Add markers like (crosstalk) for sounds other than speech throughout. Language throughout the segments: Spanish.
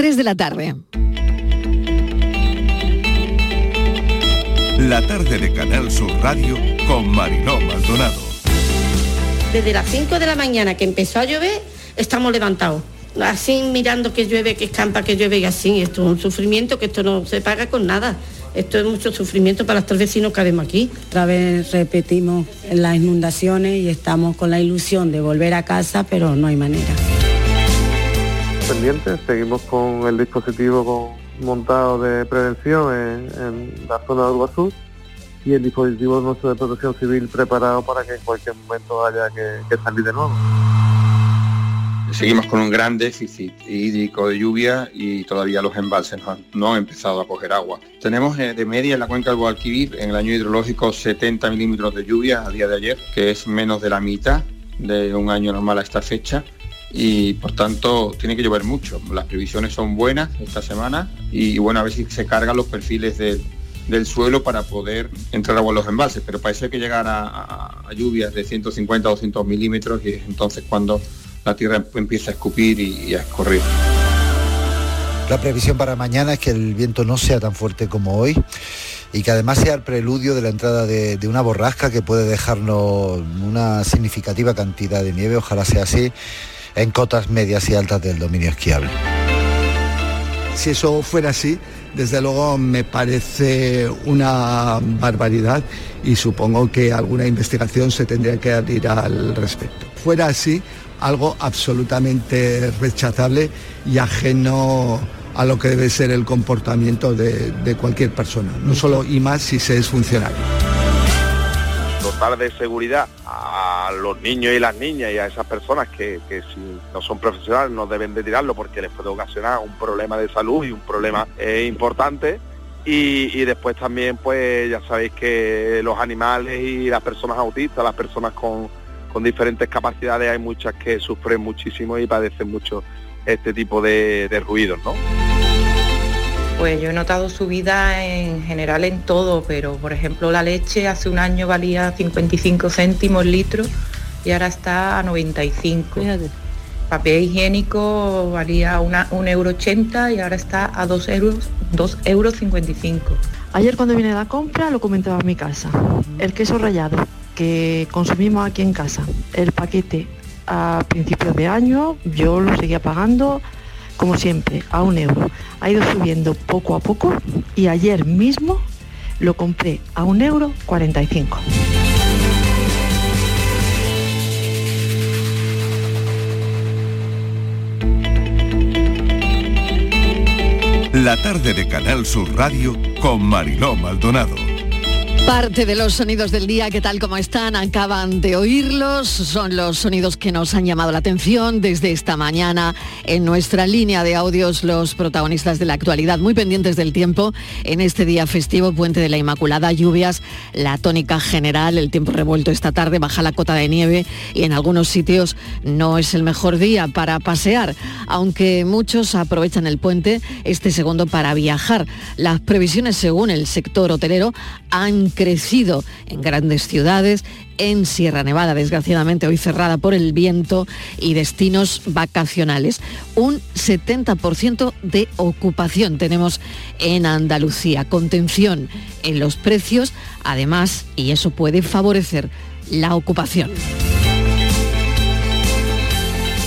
3 de la tarde. La tarde de Canal Sur Radio con Mariló Maldonado. Desde las 5 de la mañana que empezó a llover, estamos levantados. Así mirando que llueve, que escampa, que llueve y así. Esto es un sufrimiento que esto no se paga con nada. Esto es mucho sufrimiento para los tres vecinos que vemos aquí. Otra vez repetimos las inundaciones y estamos con la ilusión de volver a casa, pero no hay manera. Seguimos con el dispositivo montado de prevención en, la zona de Urbasur y el dispositivo nuestro de protección civil preparado para que en cualquier momento haya que salir de nuevo. Seguimos con un gran déficit hídrico de lluvia y todavía los embalses no han, empezado a coger agua. Tenemos eh, de media en la cuenca del Guadalquivir en el año hidrológico 70 milímetros de lluvia a día de ayer, que es menos de la mitad de un año normal a esta fecha y por tanto tiene que llover mucho. Las previsiones son buenas esta semana y bueno, a ver si se cargan los perfiles del suelo para poder entrar agua en los embalses, pero parece que llegar a, a lluvias de 150 o 200 milímetros y es entonces cuando la tierra empieza a escupir y, a escorrer. La previsión para mañana es que el viento no sea tan fuerte como hoy y que además sea el preludio de la entrada de, una borrasca que puede dejarnos una significativa cantidad de nieve, ojalá sea así, en cotas medias y altas del dominio esquiable. Si eso fuera así, desde luego me parece una barbaridad y supongo que alguna investigación se tendría que abrir al respecto. Fuera así, algo absolutamente rechazable y ajeno a lo que debe ser el comportamiento de, cualquier persona, no solo y más si se es funcionario. Dotar de seguridad a los niños y las niñas y a esas personas que, si no son profesionales no deben de tirarlo porque les puede ocasionar un problema de salud y un problema eh, importante. Y, y, después también pues ya sabéis que los animales y las personas autistas, las personas con, con diferentes capacidades hay muchas que sufren muchísimo y padecen mucho este tipo de, ruidos, ¿no? Pues yo he notado subida en general en todo, pero por ejemplo la leche hace un año valía 55 céntimos el litro y ahora está a 95. Papel higiénico valía una, un euro 80 y ahora está a 2 euros, 2 euros 55. Ayer cuando vine a la compra lo comentaba en mi casa. El queso rallado que consumimos aquí en casa. El paquete a principios de año yo lo seguía pagando como siempre a un euro. Ha ido subiendo poco a poco y ayer mismo lo compré a un euro 45. La tarde de Canal Sur Radio con Mariló Maldonado. Parte de los sonidos del día, que tal como están, acaban de oírlos, son los sonidos que nos han llamado la atención desde esta mañana en nuestra línea de audios, los protagonistas de la actualidad, muy pendientes del tiempo en este día festivo, Puente de la Inmaculada, lluvias, la tónica general, el tiempo revuelto esta tarde, baja la cota de nieve y en algunos sitios no es el mejor día para pasear, aunque muchos aprovechan el puente este segundo para viajar. Las previsiones según el sector hotelero han crecido en grandes ciudades, en Sierra Nevada, desgraciadamente hoy cerrada por el viento, y destinos vacacionales. Un 70% de ocupación tenemos en Andalucía, contención en los precios, además, y eso puede favorecer la ocupación.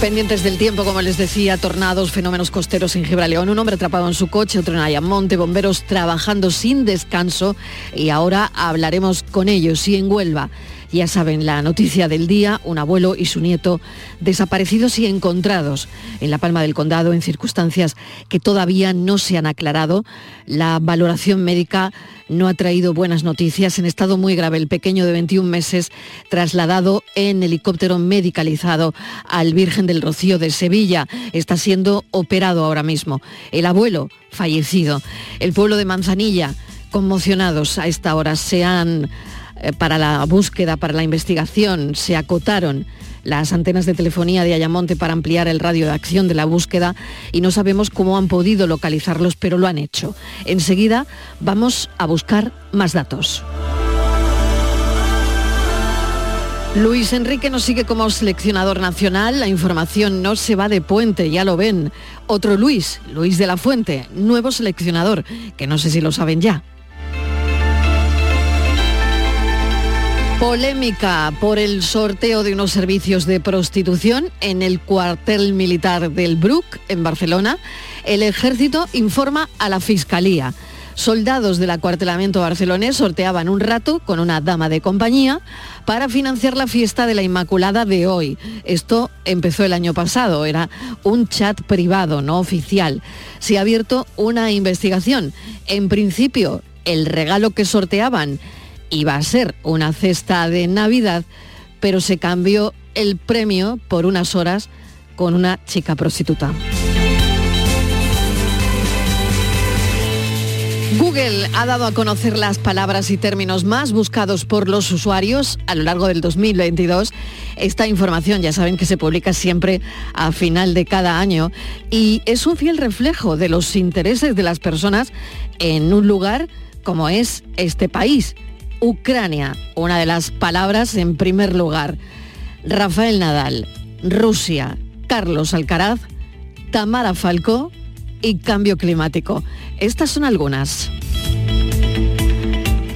Pendientes del tiempo, como les decía, tornados, fenómenos costeros en Gibraleón, un hombre atrapado en su coche, otro en Ayamonte, bomberos trabajando sin descanso y ahora hablaremos con ellos y en Huelva. Ya saben, la noticia del día, un abuelo y su nieto desaparecidos y encontrados en la Palma del Condado en circunstancias que todavía no se han aclarado. La valoración médica no ha traído buenas noticias. En estado muy grave, el pequeño de 21 meses trasladado en helicóptero medicalizado al Virgen del Rocío de Sevilla. Está siendo operado ahora mismo. El abuelo fallecido. El pueblo de Manzanilla conmocionados a esta hora se han para la búsqueda, para la investigación, se acotaron las antenas de telefonía de Ayamonte para ampliar el radio de acción de la búsqueda y no sabemos cómo han podido localizarlos, pero lo han hecho. Enseguida vamos a buscar más datos. Luis Enrique nos sigue como seleccionador nacional. La información no se va de puente, ya lo ven. Otro Luis, Luis de la Fuente, nuevo seleccionador, que no sé si lo saben ya. Polémica por el sorteo de unos servicios de prostitución en el cuartel militar del Bruc, en Barcelona. El ejército informa a la Fiscalía. Soldados del acuartelamiento barcelonés sorteaban un rato con una dama de compañía para financiar la fiesta de la Inmaculada de hoy. Esto empezó el año pasado, era un chat privado, no oficial. Se ha abierto una investigación. En principio, el regalo que sorteaban iba a ser una cesta de Navidad, pero se cambió el premio por unas horas con una chica prostituta. Google ha dado a conocer las palabras y términos más buscados por los usuarios a lo largo del 2022. Esta información ya saben que se publica siempre a final de cada año y es un fiel reflejo de los intereses de las personas en un lugar como es este país. Ucrania, una de las palabras en primer lugar. Rafael Nadal, Rusia, Carlos Alcaraz, Tamara Falcó y cambio climático. Estas son algunas.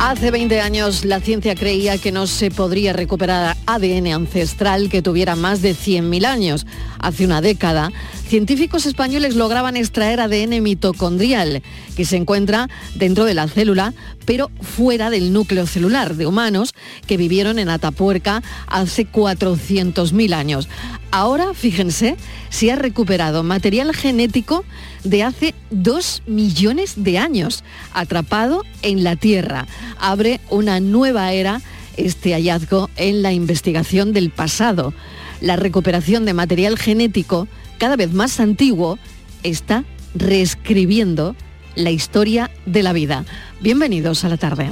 Hace 20 años la ciencia creía que no se podría recuperar ADN ancestral que tuviera más de 100.000 años. Hace una década, científicos españoles lograban extraer ADN mitocondrial, que se encuentra dentro de la célula, pero fuera del núcleo celular de humanos que vivieron en Atapuerca hace 400.000 años. Ahora, fíjense, se ha recuperado material genético de hace 2 millones de años, atrapado en la Tierra. Abre una nueva era este hallazgo en la investigación del pasado. La recuperación de material genético cada vez más antiguo está reescribiendo la historia de la vida. Bienvenidos a la tarde.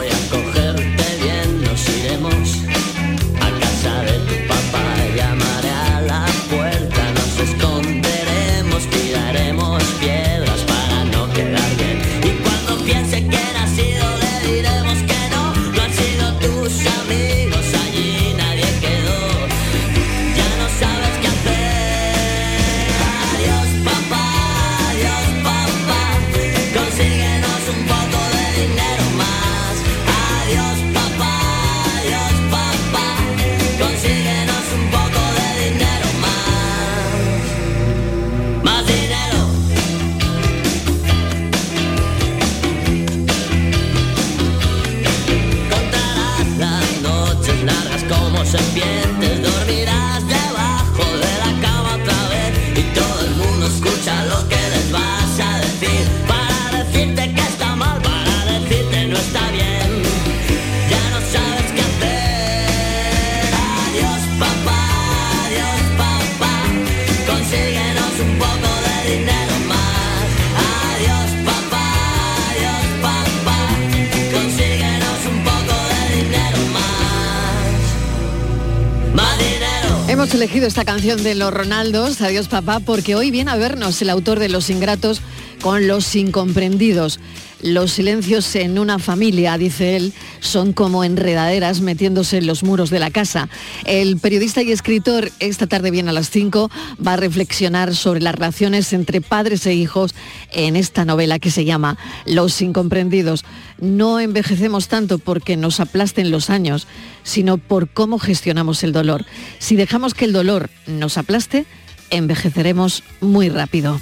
Hemos elegido esta canción de los Ronaldos, Adiós papá, porque hoy viene a vernos el autor de Los Ingratos con Los Incomprendidos. Los silencios en una familia, dice él, son como enredaderas metiéndose en los muros de la casa. El periodista y escritor, esta tarde viene a las 5, va a reflexionar sobre las relaciones entre padres e hijos en esta novela que se llama Los Incomprendidos. No envejecemos tanto porque nos aplasten los años, sino por cómo gestionamos el dolor. Si dejamos que el dolor nos aplaste, envejeceremos muy rápido.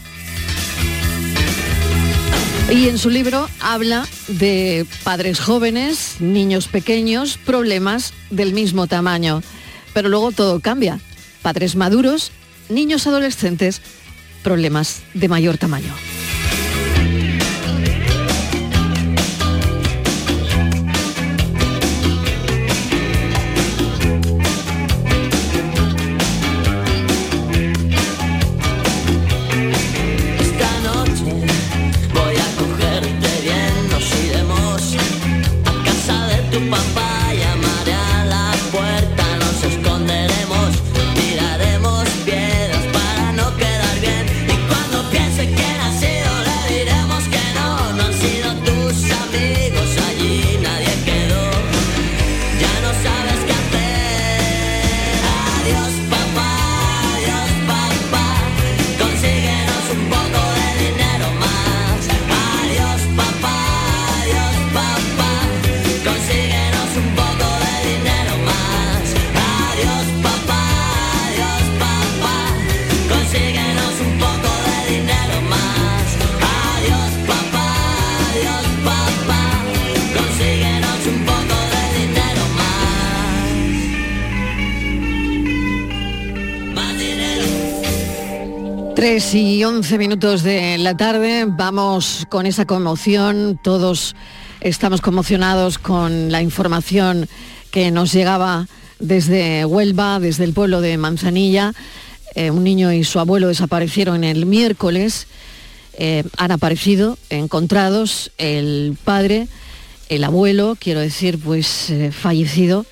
Y en su libro habla de padres jóvenes, niños pequeños, problemas del mismo tamaño. Pero luego todo cambia. Padres maduros, niños adolescentes, problemas de mayor tamaño. 3 y 11 minutos de la tarde, vamos con esa conmoción, todos estamos conmocionados con la información que nos llegaba desde Huelva, desde el pueblo de Manzanilla. Eh, un niño y su abuelo desaparecieron el miércoles, eh, han aparecido encontrados el padre, el abuelo, quiero decir, pues eh, fallecido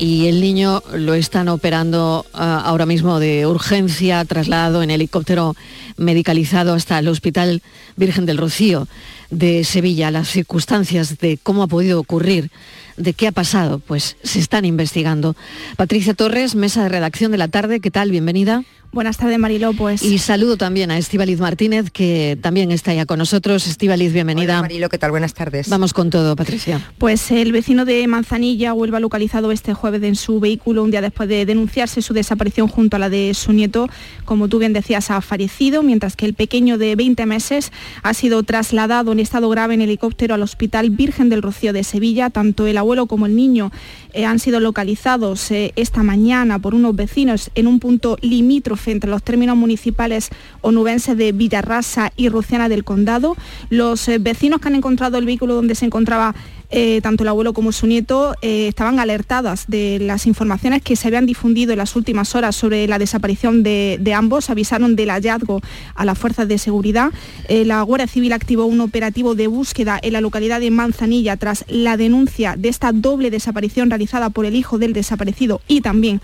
y el niño lo están operando ah, ahora mismo de urgencia, traslado en helicóptero medicalizado hasta el Hospital Virgen del Rocío de Sevilla. Las circunstancias de cómo ha podido ocurrir, de qué ha pasado, pues se están investigando. Patricia Torres, mesa de redacción de la tarde, ¿qué tal? Bienvenida. Buenas tardes, Mariló. Pues... Y saludo también a Estíbaliz Martínez, que también está ya con nosotros. Estíbaliz, bienvenida. Hola, Marilo, ¿qué tal? Buenas tardes. Vamos con todo, Patricia. Pues el vecino de Manzanilla, Huelva, localizado este jueves en su vehículo un día después de denunciarse su desaparición junto a la de su nieto, como tú bien decías, ha fallecido, mientras que el pequeño de 20 meses ha sido trasladado en estado grave en helicóptero al Hospital Virgen del Rocío de Sevilla. Tanto el abuelo como el niño eh, han sido localizados eh, esta mañana por unos vecinos en un punto limítrofe entre los términos municipales onubenses de Villarrasa y Ruciana del Condado. Los eh, vecinos que han encontrado el vehículo donde se encontraba eh, tanto el abuelo como su nieto eh, estaban alertadas de las informaciones que se habían difundido en las últimas horas sobre la desaparición de, ambos. Avisaron del hallazgo a las fuerzas de seguridad. La Guardia Civil activó un operativo de búsqueda en la localidad de Manzanilla tras la denuncia de esta doble desaparición realizada por el hijo del desaparecido y también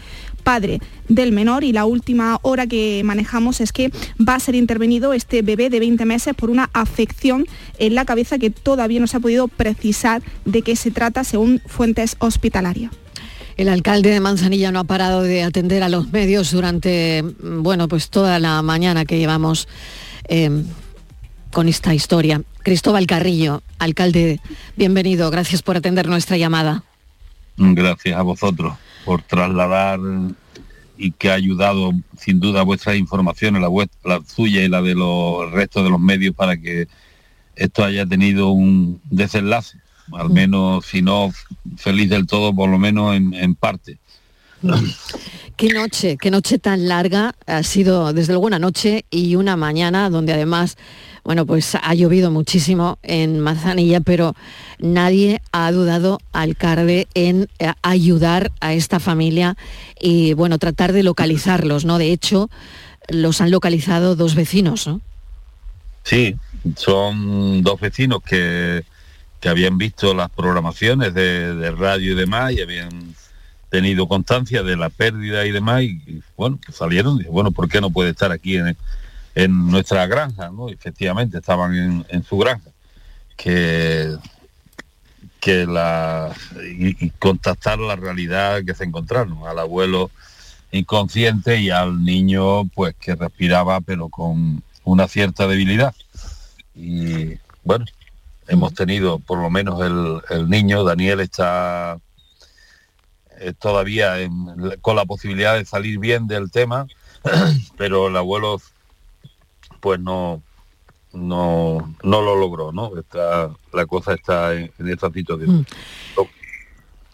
padre del menor y la última hora que manejamos es que va a ser intervenido este bebé de 20 meses por una afección en la cabeza que todavía no se ha podido precisar de qué se trata según fuentes hospitalarias. El alcalde de Manzanilla no ha parado de atender a los medios durante, bueno, pues toda la mañana que llevamos em, con esta historia. Cristóbal Carrillo, alcalde, bienvenido, gracias por atender nuestra llamada. Gracias a vosotros por trasladar y que ha ayudado sin duda vuestras informaciones, la, la suya y la de los restos de los medios para que esto haya tenido un desenlace, al mm. menos si no feliz del todo, por lo menos en, parte. Qué noche, qué noche tan larga ha sido desde luego una noche y una mañana donde además bueno, pues ha llovido muchísimo en Manzanilla, pero nadie ha dudado, alcalde, en eh, ayudar a esta familia y, bueno, tratar de localizarlos, ¿no? De hecho, los han localizado dos vecinos, ¿no? Sí, son dos vecinos que, habían visto las programaciones de, radio y demás y habían tenido constancia de la pérdida y demás y, bueno, salieron y bueno, ¿por qué no puede estar aquí en, en nuestra granja, ¿no? Efectivamente, estaban en, su granja. Que, que la y, contactar la realidad que se encontraron, al abuelo inconsciente y al niño pues que respiraba pero con una cierta debilidad. Y bueno, hemos tenido por lo menos el, niño, Daniel está eh, todavía con la posibilidad de salir bien del tema, (clears throat) pero el abuelo pues no no no lo logró, ¿no? Está, la cosa está en, esta situación. Mm.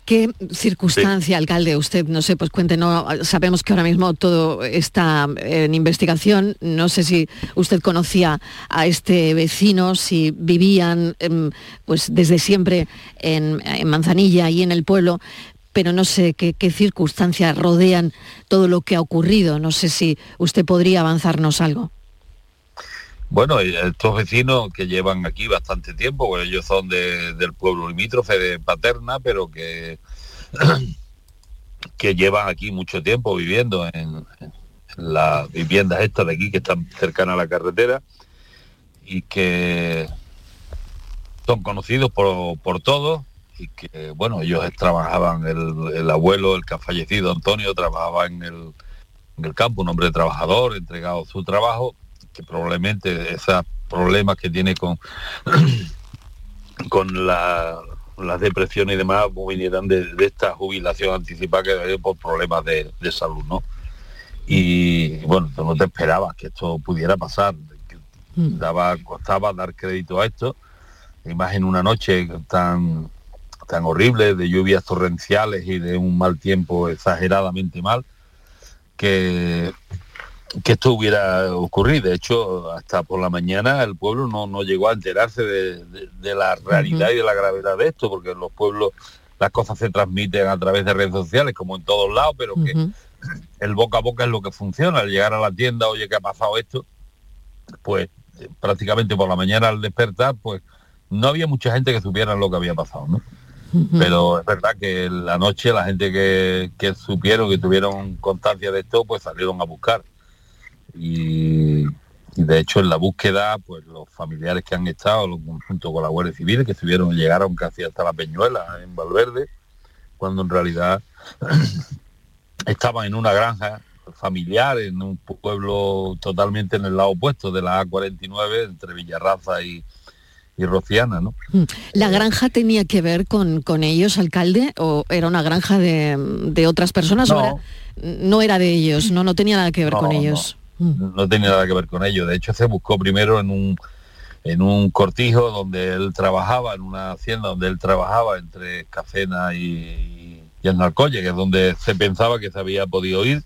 ¿Qué circunstancia, alcalde, usted, no sé, pues cuéntenos, sabemos que ahora mismo todo está en investigación, no sé si usted conocía a este vecino, si vivían em, pues desde siempre en, Manzanilla y en el pueblo, pero no sé qué, circunstancias rodean todo lo que ha ocurrido, no sé si usted podría avanzarnos algo. Bueno, estos vecinos que llevan aquí bastante tiempo, bueno, ellos son del pueblo limítrofe de Paterna, pero que, (clears throat) que llevan aquí mucho tiempo viviendo en, las viviendas estas de aquí que están cercanas a la carretera y que son conocidos por, por todos y que, bueno, ellos trabajaban, el, el, abuelo, el que ha fallecido, Antonio, trabajaba en el, en el campo, un hombre trabajador, entregado su trabajo que probablemente esos problemas que tiene con, (clears throat) con la, las depresiones y demás vinieran de, esta jubilación anticipada que por problemas de, salud, ¿no? Y bueno, no te esperabas que esto pudiera pasar. Mm. Daba, costaba dar crédito a esto, y más en una noche tan tan horrible, de lluvias torrenciales y de un mal tiempo exageradamente mal, que que esto hubiera ocurrido. De hecho, hasta por la mañana el pueblo no, no llegó a enterarse de, de- de la realidad y de la gravedad de esto, porque en los pueblos las cosas se transmiten a través de redes sociales, como en todos lados, pero que el boca a boca es lo que funciona. Al llegar a la tienda, oye, ¿qué ha pasado esto? Pues eh, prácticamente por la mañana al despertar, pues no había mucha gente que supiera lo que había pasado, ¿no? Pero es verdad que la noche la gente que, supieron, que tuvieron constancia de esto, pues salieron a buscar. Y, de hecho en la búsqueda, pues los familiares que han estado, junto con la Guardia Civil, que estuvieron, llegaron casi hasta la Peñuela, en Valverde, cuando en realidad (clears throat) estaban en una granja familiar, en un pueblo totalmente en el lado opuesto de la A49, entre Villarraza y, y Rociana, ¿no? Mm. ¿La granja tenía que ver con, con ellos, alcalde? ¿O era una granja de, de otras personas? ¿O No. era- no era de ellos, no, no tenía nada que ver No, con ellos. no tenía nada que ver con ello. De hecho, se buscó primero en un en un cortijo donde él trabajaba, en una hacienda donde él trabajaba entre Cacena y, y Alcoye, que es donde se pensaba que se había podido ir,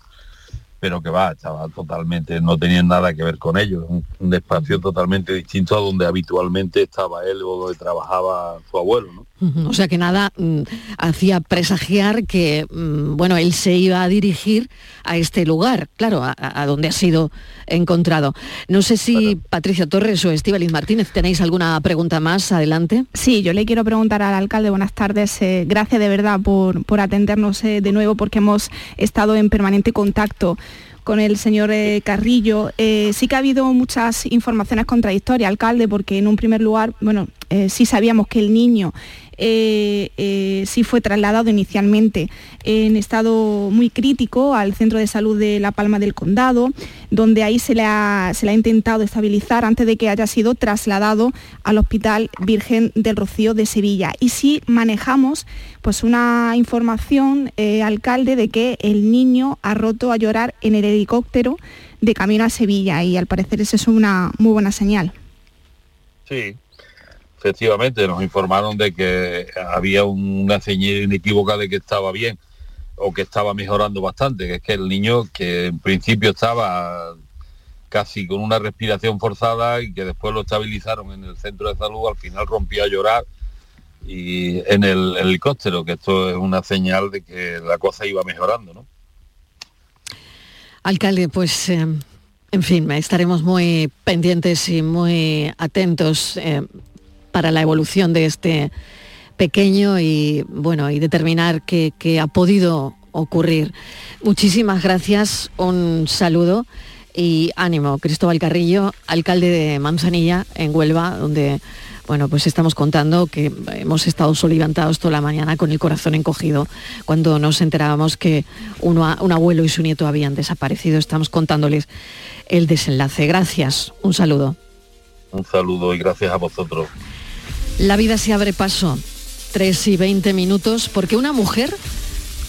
pero que va, estaba totalmente, no tenían nada que ver con ello. Un, un espacio totalmente distinto a donde habitualmente estaba él o donde trabajaba su abuelo, ¿no? O sea que nada mm, hacía presagiar que, mm, bueno, él se iba a dirigir a este lugar, claro, a, a donde ha sido encontrado. No sé si Patricia Torres o Estíbaliz Martínez tenéis alguna pregunta más, adelante. Sí, yo le quiero preguntar al alcalde, buenas tardes, eh, gracias de verdad por, por atendernos eh, de nuevo porque hemos estado en permanente contacto con el señor eh, Carrillo. Eh, sí que ha habido muchas informaciones contradictorias, alcalde, porque en un primer lugar, bueno, eh, sí sabíamos que el niño eh, eh, sí fue trasladado inicialmente en estado muy crítico al centro de salud de La Palma del Condado, donde ahí se le ha, se le ha intentado estabilizar antes de que haya sido trasladado al Hospital Virgen del Rocío de Sevilla. Y sí manejamos pues una información, eh, alcalde, de que el niño ha roto a llorar en el helicóptero de camino a Sevilla y al parecer esa es una muy buena señal. Sí, efectivamente, nos informaron de que había una señal inequívoca de que estaba bien o que estaba mejorando bastante, que es que el niño que en principio estaba casi con una respiración forzada y que después lo estabilizaron en el centro de salud, al final rompió a llorar y en el helicóptero, que esto es una señal de que la cosa iba mejorando, ¿no? Alcalde, pues, eh, en fin, estaremos muy pendientes y muy atentos eh, para la evolución de este pequeño y, bueno, y determinar qué, ha podido ocurrir. Muchísimas gracias, un saludo y ánimo. Cristóbal Carrillo, alcalde de Manzanilla, en Huelva, donde bueno, pues estamos contando que hemos estado solivantados toda la mañana con el corazón encogido cuando nos enterábamos que uno- un abuelo y su nieto habían desaparecido. Estamos contándoles el desenlace. Gracias, un saludo. Un saludo y gracias a vosotros. La vida se abre paso, 3 y 20 minutos, porque una mujer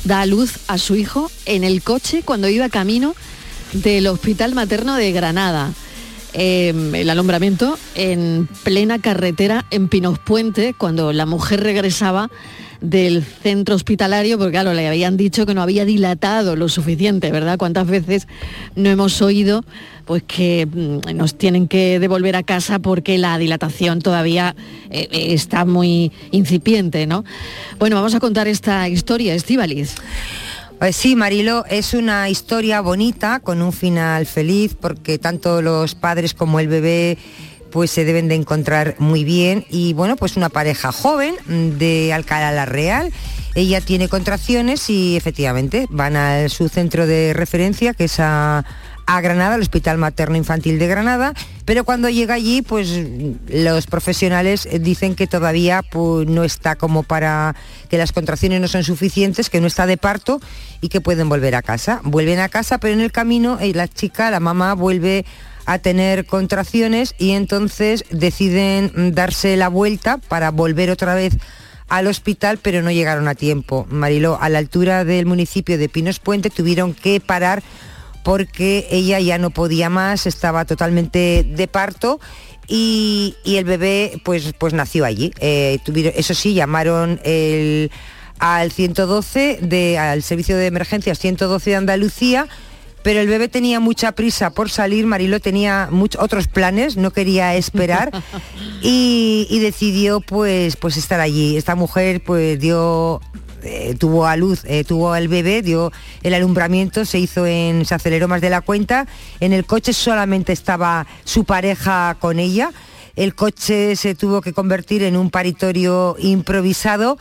da a luz a su hijo en el coche cuando iba camino del Hospital Materno de Granada. Eh, el alumbramiento en plena carretera en Pinos Puente, cuando la mujer regresaba del centro hospitalario, porque claro, le habían dicho que no había dilatado lo suficiente, ¿verdad? ¿Cuántas veces no hemos oído pues que mm, nos tienen que devolver a casa porque la dilatación todavía eh, está muy incipiente, ¿no? Bueno, vamos a contar esta historia, Estíbaliz. Pues sí, Marilo, es una historia bonita, con un final feliz, porque tanto los padres como el bebé pues se deben de encontrar muy bien y bueno, pues una pareja joven de Alcalá la Real. Ella tiene contracciones y efectivamente van a su centro de referencia, que es a, a Granada, al Hospital Materno Infantil de Granada, pero cuando llega allí, pues los profesionales dicen que todavía pues, no está como para que las contracciones no son suficientes, que no está de parto y que pueden volver a casa. Vuelven a casa, pero en el camino eh, la chica, la mamá, vuelve a tener contracciones y entonces deciden darse la vuelta para volver otra vez al hospital, pero no llegaron a tiempo. Mariló, a la altura del municipio de Pinos Puente tuvieron que parar porque ella ya no podía más, estaba totalmente de parto y, y el bebé pues, pues nació allí. Eh, eso sí, llamaron al 112, de, al servicio de emergencias 112 de Andalucía, pero el bebé tenía mucha prisa por salir, Marilo tenía muchos otros planes, no quería esperar (laughs) y, y decidió pues, pues estar allí. Esta mujer pues dio eh, tuvo a luz, eh, tuvo el bebé, dio el alumbramiento, se hizo en, se aceleró más de la cuenta. En el coche solamente estaba su pareja con ella. El coche se tuvo que convertir en un paritorio improvisado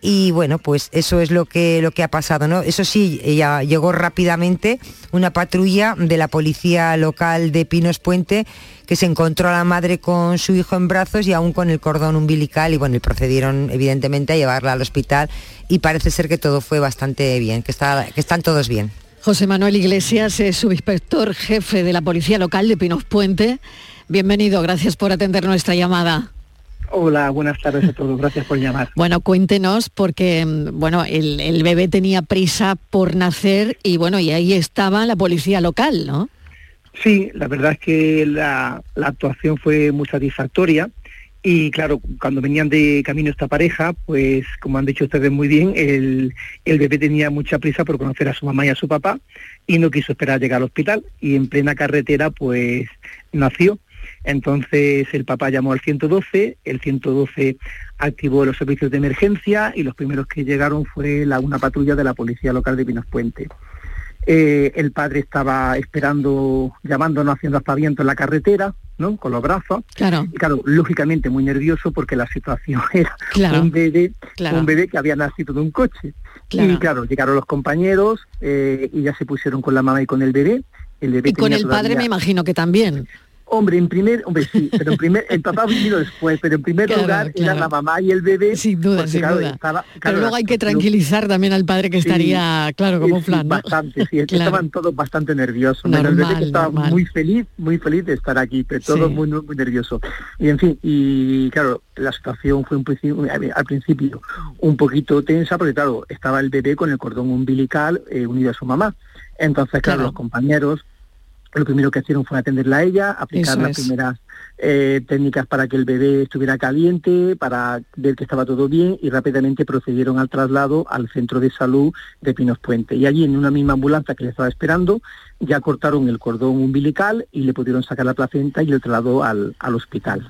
y bueno, pues eso es lo que, lo que ha pasado, ¿no? Eso sí, ella llegó rápidamente una patrulla de la policía local de Pinos Puente que se encontró a la madre con su hijo en brazos y aún con el cordón umbilical y bueno, y procedieron evidentemente a llevarla al hospital y parece ser que todo fue bastante bien, que, está, que están todos bien. José Manuel Iglesias es subinspector jefe de la Policía Local de Pinos Puente. Bienvenido, gracias por atender nuestra llamada. Hola, buenas tardes a todos, gracias por llamar. Bueno, cuéntenos porque mm, bueno, el, el, bebé tenía prisa por nacer y bueno, y ahí estaba la policía local, ¿no? Sí, la verdad es que la, la actuación fue muy satisfactoria y claro, cuando venían de camino esta pareja, pues como han dicho ustedes muy bien, el, el bebé tenía mucha prisa por conocer a su mamá y a su papá y no quiso esperar a llegar al hospital y en plena carretera pues nació entonces el papá llamó al 112, el 112 activó los servicios de emergencia y los primeros que llegaron fue la, una patrulla de la policía local de Pinos Puente. Eh, el padre estaba esperando, llamándonos, haciendo aspaviento en la carretera, ¿no? Con los brazos. Claro. Y claro, lógicamente muy nervioso porque la situación (laughs) era un bebé, claro. un bebé que había nacido de un coche. Claro. Y claro, llegaron los compañeros eh, y ya se pusieron con la mamá y con el bebé. El bebé y con el todavía... padre me imagino que también. Hombre, en primer, hombre, sí, pero en primer, el papá vino después, pero en primer Claro, lugar claro. era la mamá y el bebé. Sin duda, sin claro, duda. estaba- Pero luego hay que tranquilizar también al padre que Sí, estaría, claro, como sí, ¿no? Bastante, sí, estaban todos bastante nerviosos. Menos el bebé Normal, que estaba normal. muy feliz, muy feliz de estar aquí, pero todos Sí. muy, muy, nerviosos. Y en fin, y claro, la situación fue un principio- al principio un poquito tensa, porque claro, estaba el bebé con el cordón umbilical eh, unido a su mamá. Entonces, Claro. los compañeros lo primero que hicieron fue atenderla a ella, aplicar Eso las es. primeras eh, técnicas para que el bebé estuviera caliente, para ver que estaba todo bien y rápidamente procedieron al traslado al centro de salud de Pinos Puente. Y allí en una misma ambulancia que le estaba esperando, ya cortaron el cordón umbilical y le pudieron sacar la placenta y le trasladó al, al hospital.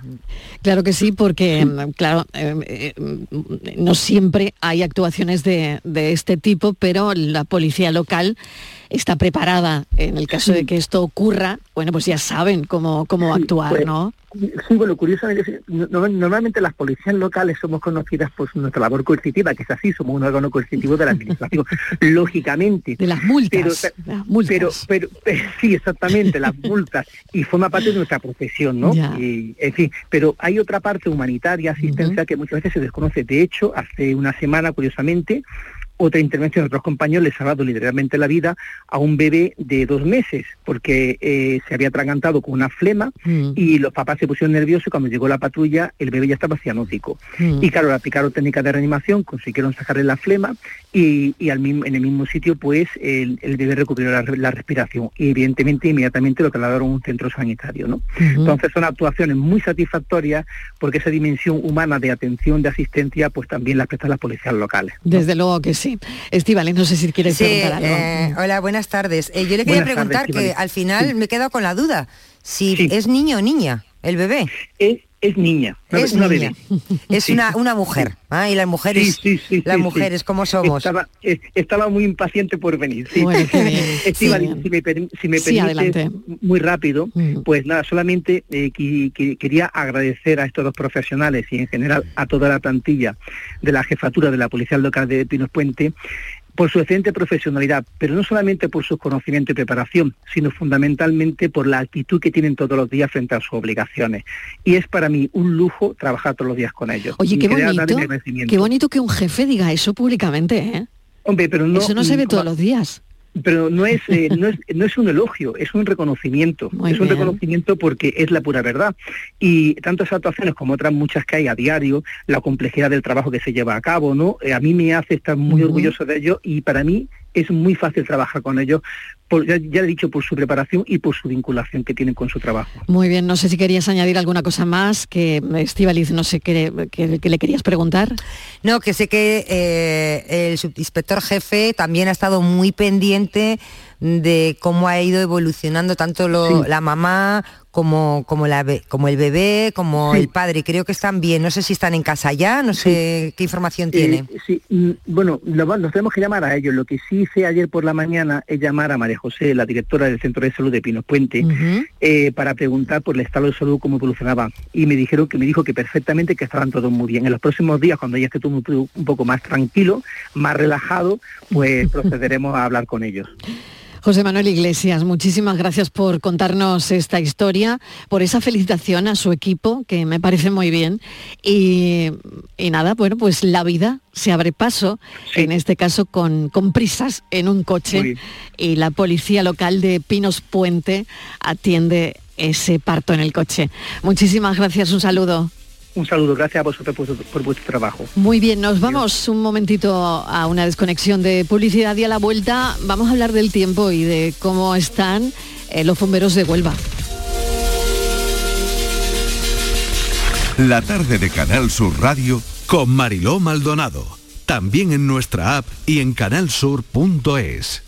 Claro que sí, porque mm, claro, eh, eh, mm, no siempre hay actuaciones de, de este tipo, pero la policía local está preparada en el caso de que esto ocurra. Bueno, pues ya saben cómo, cómo Sí, actuar, pues, ¿no? Sí, bueno, curiosamente, normalmente las policías locales somos conocidas por nuestra labor coercitiva, que es así, somos un órgano coercitivo de la administración, (laughs) lógicamente. De las multas. Pero, las multas. Pero, pero, eh, sí, exactamente, las multas, y forma parte de nuestra profesión, ¿no? Y, en fin, pero hay otra parte humanitaria, asistencia, que muchas veces se desconoce. De hecho, hace una semana, curiosamente, otra intervención de otros compañeros les ha dado literalmente la vida a un bebé de dos meses, porque eh, se había atragantado con una flema Mm, y los papás se pusieron nerviosos y cuando llegó la patrulla el bebé ya estaba cianótico. mm. Y claro, le aplicaron técnicas de reanimación, consiguieron sacarle la flema y, y al mismo, en el mismo sitio pues el, el bebé recuperó la, la respiración y evidentemente inmediatamente lo trasladaron a un centro sanitario. ¿no? Entonces son actuaciones muy satisfactorias porque esa dimensión humana de atención, de asistencia, pues también la prestan las policías locales. Desde luego que sí. Estivali, no sé si quieres Sí, preguntar algo. eh, hola, buenas tardes. Eh, yo le quería Buenas preguntar tardes, que al final Sí. me he quedado con la duda, si Sí. es niño o niña, el bebé. Es, es niña, una, Es una niña. bebé. (laughs) Es Sí. una, una mujer. Ah, y las mujeres, Sí, sí, sí, las sí, mujeres, sí. ¿cómo somos? Estaba, eh, estaba muy impaciente por venir. Sí. Bueno, qué (laughs) bien. Estíbaliz, Sí. si me, per- si me Sí, permites, adelante. muy rápido, Mm. pues nada, solamente eh, qui- qui- quería agradecer a estos dos profesionales y en general a toda la plantilla de la jefatura de la Policía Local de Pinos Puente por su excelente profesionalidad, pero no solamente por su conocimiento y preparación, sino fundamentalmente por la actitud que tienen todos los días frente a sus obligaciones. Y es para mí un lujo trabajar todos los días con ellos. Oye, qué bonito, qué bonito que un jefe diga eso públicamente, ¿eh? Hombre, pero no, eso no se ve todos los días. Pero no es, eh, (laughs) no es no es un elogio, es un reconocimiento. Muy es un bien. reconocimiento porque es la pura verdad. Y tantas actuaciones como otras muchas que hay a diario, la complejidad del trabajo que se lleva a cabo, ¿no? Eh, a mí me hace estar muy orgulloso de ello y para mí es muy fácil trabajar con ellos, por, ya, ya, he dicho, por su preparación y por su vinculación que tienen con su trabajo. Muy bien, no sé si querías añadir alguna cosa más que Estivaliz, no sé qué, que, que, le querías preguntar. No, que sé que eh, el subinspector jefe también ha estado muy pendiente de cómo ha ido evolucionando tanto lo, sí. la mamá como, como, la, como el bebé, como sí. el padre. Creo que están bien. No sé si están en casa ya, no sé sí. qué información tiene. Eh, sí, bueno, nos tenemos que llamar a ellos. Lo que sí hice ayer por la mañana es llamar a María José, la directora del Centro de Salud de Pinos Puente, uh -huh. eh, para preguntar por el estado de salud, cómo evolucionaba. Y me dijeron que me dijo que perfectamente que estaban todos muy bien. En los próximos días, cuando ya esté todo un, un poco más tranquilo, más relajado, pues (laughs) procederemos a hablar con ellos. José Manuel Iglesias, muchísimas gracias por contarnos esta historia, por esa felicitación a su equipo, que me parece muy bien. Y, y nada, bueno, pues la vida se abre paso, sí. en este caso con, con, prisas en un coche, y la policía local de Pinos Puente atiende ese parto en el coche. Muchísimas gracias, un saludo. Un saludo, gracias a vosotros por, por, vuestro trabajo. Muy bien, nos vamos un momentito a una desconexión de publicidad y a la vuelta vamos a hablar del tiempo y de cómo están eh, los bomberos de Huelva. La tarde de Canal Sur Radio con Mariló Maldonado. También en nuestra app y en canalsur.es.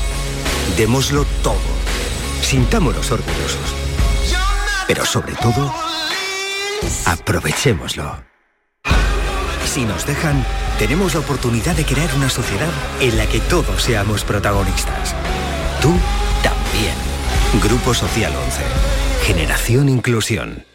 Démoslo todo. Sintámonos orgullosos. Pero sobre todo, aprovechémoslo. Si nos dejan, tenemos la oportunidad de crear una sociedad en la que todos seamos protagonistas. Tú también. Grupo Social 11. Generación Inclusión.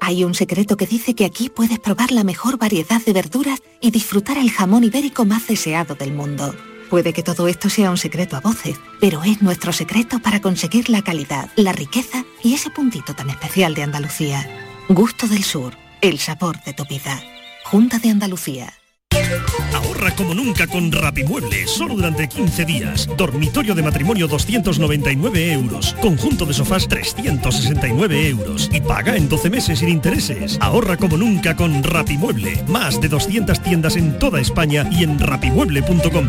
Hay un secreto que dice que aquí puedes probar la mejor variedad de verduras y disfrutar el jamón ibérico más deseado del mundo. Puede que todo esto sea un secreto a voces, pero es nuestro secreto para conseguir la calidad, la riqueza y ese puntito tan especial de Andalucía. Gusto del Sur, el sabor de tu vida. Junta de Andalucía. Como nunca con Rapimueble, solo durante 15 días. Dormitorio de matrimonio 299 euros. Conjunto de sofás 369 euros. Y paga en 12 meses sin intereses. Ahorra como nunca con Rapimueble. Más de 200 tiendas en toda España y en rapimueble.com.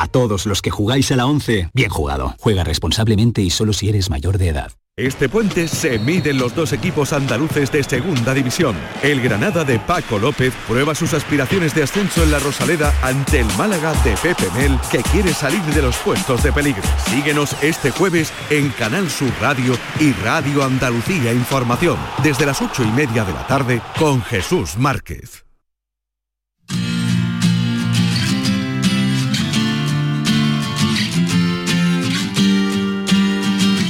A todos los que jugáis a la 11, bien jugado. Juega responsablemente y solo si eres mayor de edad. Este puente se miden los dos equipos andaluces de segunda división. El Granada de Paco López prueba sus aspiraciones de ascenso en la Rosaleda ante el Málaga de Pepe Mel que quiere salir de los puestos de peligro. Síguenos este jueves en Canal Sur Radio y Radio Andalucía Información desde las ocho y media de la tarde con Jesús Márquez.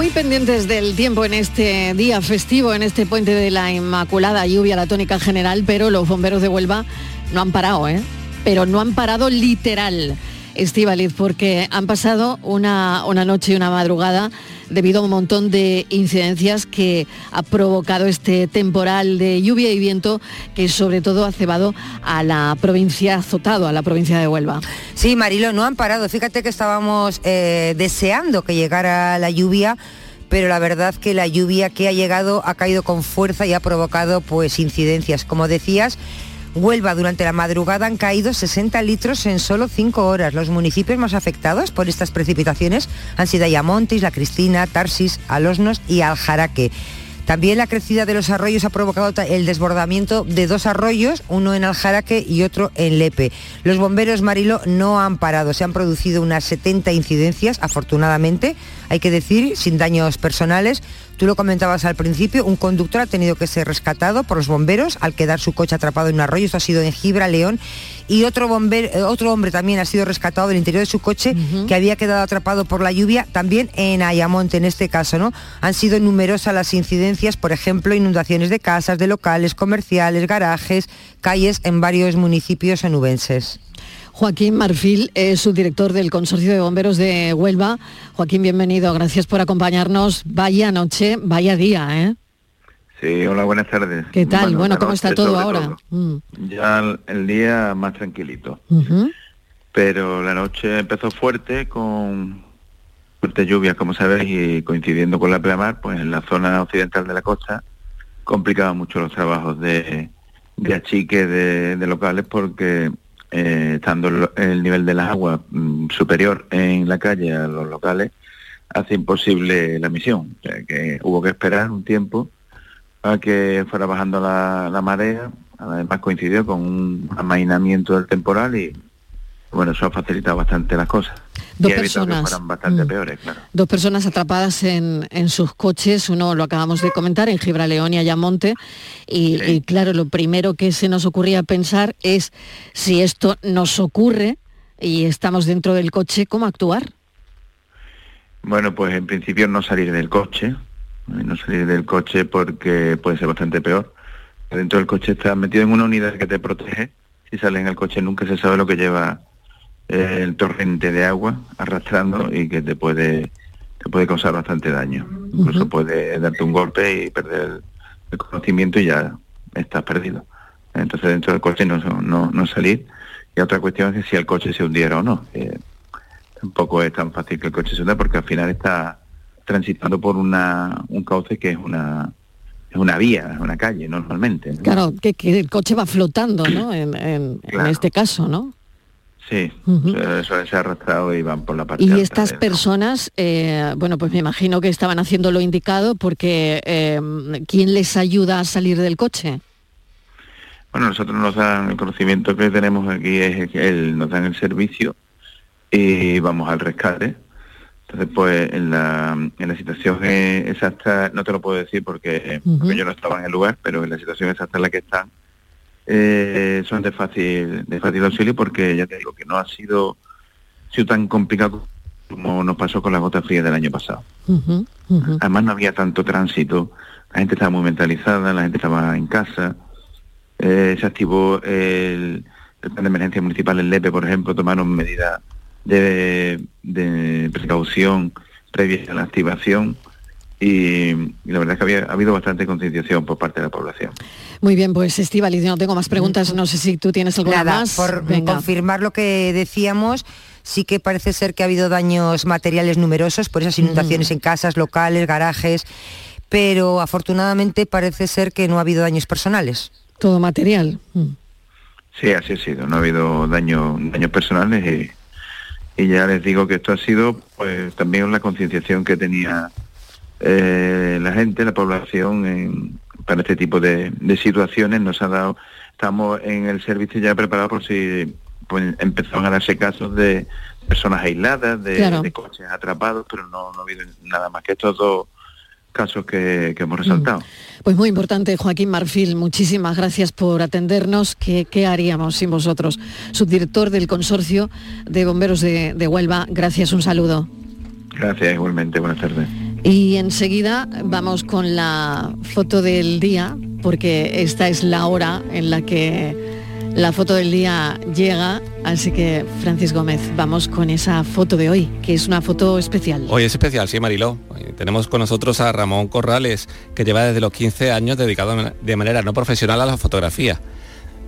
Muy pendientes del tiempo en este día festivo, en este puente de la Inmaculada, lluvia la tónica general, pero los bomberos de Huelva no han parado, ¿eh? Pero no han parado literal, Estivaliz, porque han pasado una, una noche y una madrugada debido a un montón de incidencias que ha provocado este temporal de lluvia y viento que sobre todo ha cebado a la provincia, azotado a la provincia de Huelva. Sí, Marilo, no han parado. Fíjate que estábamos eh, deseando que llegara la lluvia pero la verdad que la lluvia que ha llegado ha caído con fuerza y ha provocado pues incidencias. Como decías, Huelva durante la madrugada han caído 60 litros en solo 5 horas. Los municipios más afectados por estas precipitaciones han sido Ayamonte, La Cristina, Tarsis, Alosnos y Aljaraque. También la crecida de los arroyos ha provocado el desbordamiento de dos arroyos, uno en Aljaraque y otro en Lepe. Los bomberos Marilo no han parado, se han producido unas 70 incidencias, afortunadamente, hay que decir, sin daños personales. Tú lo comentabas al principio, un conductor ha tenido que ser rescatado por los bomberos al quedar su coche atrapado en un arroyo, esto ha sido en Gibra, León, y otro, bombero, eh, otro hombre también ha sido rescatado del interior de su coche que había quedado atrapado por la lluvia, también en Ayamonte en este caso, ¿no? Han sido numerosas las incidencias, por ejemplo, inundaciones de casas, de locales comerciales, garajes, calles en varios municipios onubenses. Joaquín Marfil es subdirector del Consorcio de Bomberos de Huelva. Joaquín, bienvenido, gracias por acompañarnos. Vaya noche, vaya día, ¿eh? Sí, hola, buenas tardes. ¿Qué tal? Bueno, ¿cómo está todo ahora? Mm. Ya el, día más tranquilito. Pero la noche empezó fuerte con fuerte lluvia, como sabéis, y coincidiendo con la pleamar, pues en la zona occidental de la costa complicaba mucho los trabajos de, de achique de locales porque eh, estando el nivel de las aguas mm, superior en la calle a los locales, hace imposible la misión. O sea, que hubo que esperar un tiempo a que fuera bajando la, marea. Además coincidió con un amainamiento del temporal y bueno, eso ha facilitado bastante las cosas. Dos personas, bastante mm. peores, claro. Dos personas atrapadas en, sus coches, uno lo acabamos de comentar, en Gibraleón y Ayamonte, y, y claro, lo primero que se nos ocurría pensar es si esto nos ocurre y estamos dentro del coche, ¿cómo actuar? Bueno, pues en principio no salir del coche, no salir del coche porque puede ser bastante peor. Dentro del coche estás metido en una unidad que te protege. Si sales en el coche nunca se sabe lo que lleva el torrente de agua arrastrando y que te puede te puede causar bastante daño. Incluso puede darte un golpe y perder el conocimiento y ya estás perdido. Entonces dentro del coche no, no, no salir. Y otra cuestión es que si el coche se hundiera o no. tampoco es tan fácil que el coche se hunda porque al final está transitando por una, un cauce que es una es una vía, una calle normalmente. Claro, que, el coche va flotando, ¿no? (clears throat) En, en este caso, ¿no? Sí, eso se ha arrastrado y van por la parte. Y estas personas, eh, bueno, pues me imagino que estaban haciendo lo indicado porque eh, ¿quién les ayuda a salir del coche? Bueno, nosotros nos dan el conocimiento que tenemos aquí es que nos dan el servicio y vamos al rescate. Entonces, pues en la, en la situación exacta, no te lo puedo decir porque, porque yo no estaba en el lugar, pero en la situación exacta en la que están, eh, son de fácil, de fácil auxilio porque ya te digo que no ha sido, sido tan complicado como nos pasó con la gota fría del año pasado. Además no había tanto tránsito, la gente estaba muy mentalizada, la gente estaba en casa, eh, se activó el, plan de emergencia municipal en Lepe, por ejemplo, tomaron medidas de, de precaución previa a la activación y, la verdad es que había, ha habido bastante concienciación por parte de la población. Muy bien, pues Estivali, no tengo más preguntas, no sé si tú tienes alguna más. Por confirmar lo que decíamos, sí que parece ser que ha habido daños materiales numerosos por esas inundaciones en casas, locales, garajes, pero afortunadamente parece ser que no ha habido daños personales. Todo material. Mm. Sí, así ha sido, no ha habido daño, daños personales y, y ya les digo que esto ha sido pues también la concienciación que tenía eh, la gente, la población para este tipo de, situaciones. Nos ha dado, estamos en el servicio ya preparados por si pues, empezaron a darse casos de personas aisladas, de, coches atrapados, pero no, no ha habido nada más que estos dos casos que, hemos mm. resaltado. Pues muy importante, Joaquín Marfil, muchísimas gracias por atendernos. ¿Qué, qué haríamos sin vosotros? Subdirector del Consorcio de Bomberos de, de Huelva, gracias, un saludo. Gracias, igualmente, buenas tardes. Y enseguida vamos con la foto del día, porque esta es la hora en la que la foto del día llega, así que Francis Gómez, vamos con esa foto de hoy, que es una foto especial. Hoy es especial, sí, Mariló. tenemos con nosotros a Ramón Corrales, que lleva desde los 15 años dedicado de manera no profesional a la fotografía.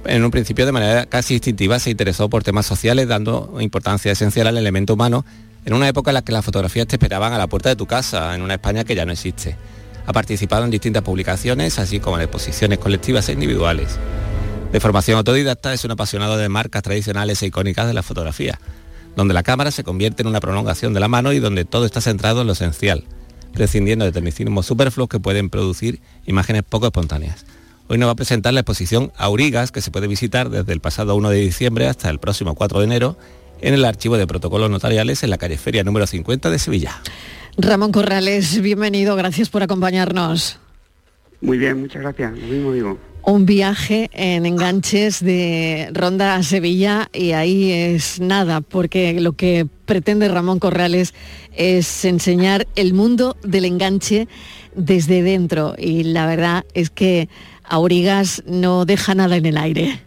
En un principio de manera casi instintiva se interesó por temas sociales, dando importancia esencial al elemento humano en una época en la que las fotografías te esperaban a la puerta de tu casa, en una España que ya no existe. Ha participado en distintas publicaciones, así como en exposiciones colectivas e individuales. De formación autodidacta es un apasionado de marcas tradicionales e icónicas de la fotografía, donde la cámara se convierte en una prolongación de la mano y donde todo está centrado en lo esencial, prescindiendo de tecnicismos superfluos que pueden producir imágenes poco espontáneas. Hoy nos va a presentar la exposición Aurigas, que se puede visitar desde el pasado 1 de diciembre hasta el próximo 4 de enero en el archivo de protocolos notariales en la calle Feria número 50 de Sevilla. Ramón Corrales, bienvenido, gracias por acompañarnos. Muy bien, muchas gracias. Lo mismo digo. Un viaje en enganches de Ronda a Sevilla y ahí es nada, porque lo que pretende Ramón Corrales es enseñar el mundo del enganche desde dentro y la verdad es que Aurigas no deja nada en el aire.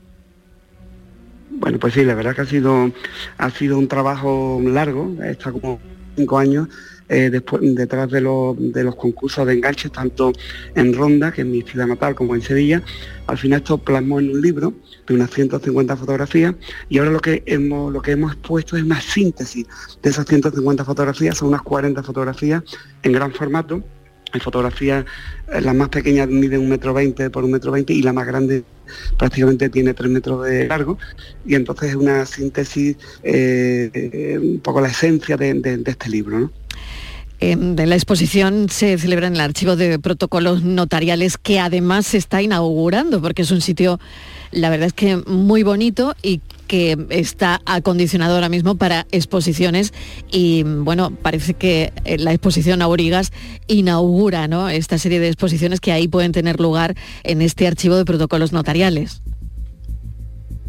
Bueno, pues sí, la verdad que ha sido, ha sido un trabajo largo, está como cinco años eh, después, detrás de, los concursos de enganches, tanto en Ronda, que es mi ciudad natal, como en Sevilla. Al final esto plasmó en un libro de unas 150 fotografías y ahora lo que hemos, lo que hemos expuesto es una síntesis de esas 150 fotografías, son unas 40 fotografías en gran formato hay fotografías, eh, la más pequeña mide un metro veinte por un metro veinte y la más grande prácticamente tiene tres metros de largo y entonces es una síntesis, eh, un poco la esencia de, este libro. De la exposición se celebra en el archivo de protocolos notariales que además se está inaugurando porque es un sitio, la verdad es que muy bonito y que está acondicionado ahora mismo para exposiciones y bueno, parece que eh, la exposición Aurigas inaugura ¿no? esta serie de exposiciones que ahí pueden tener lugar en este archivo de protocolos notariales.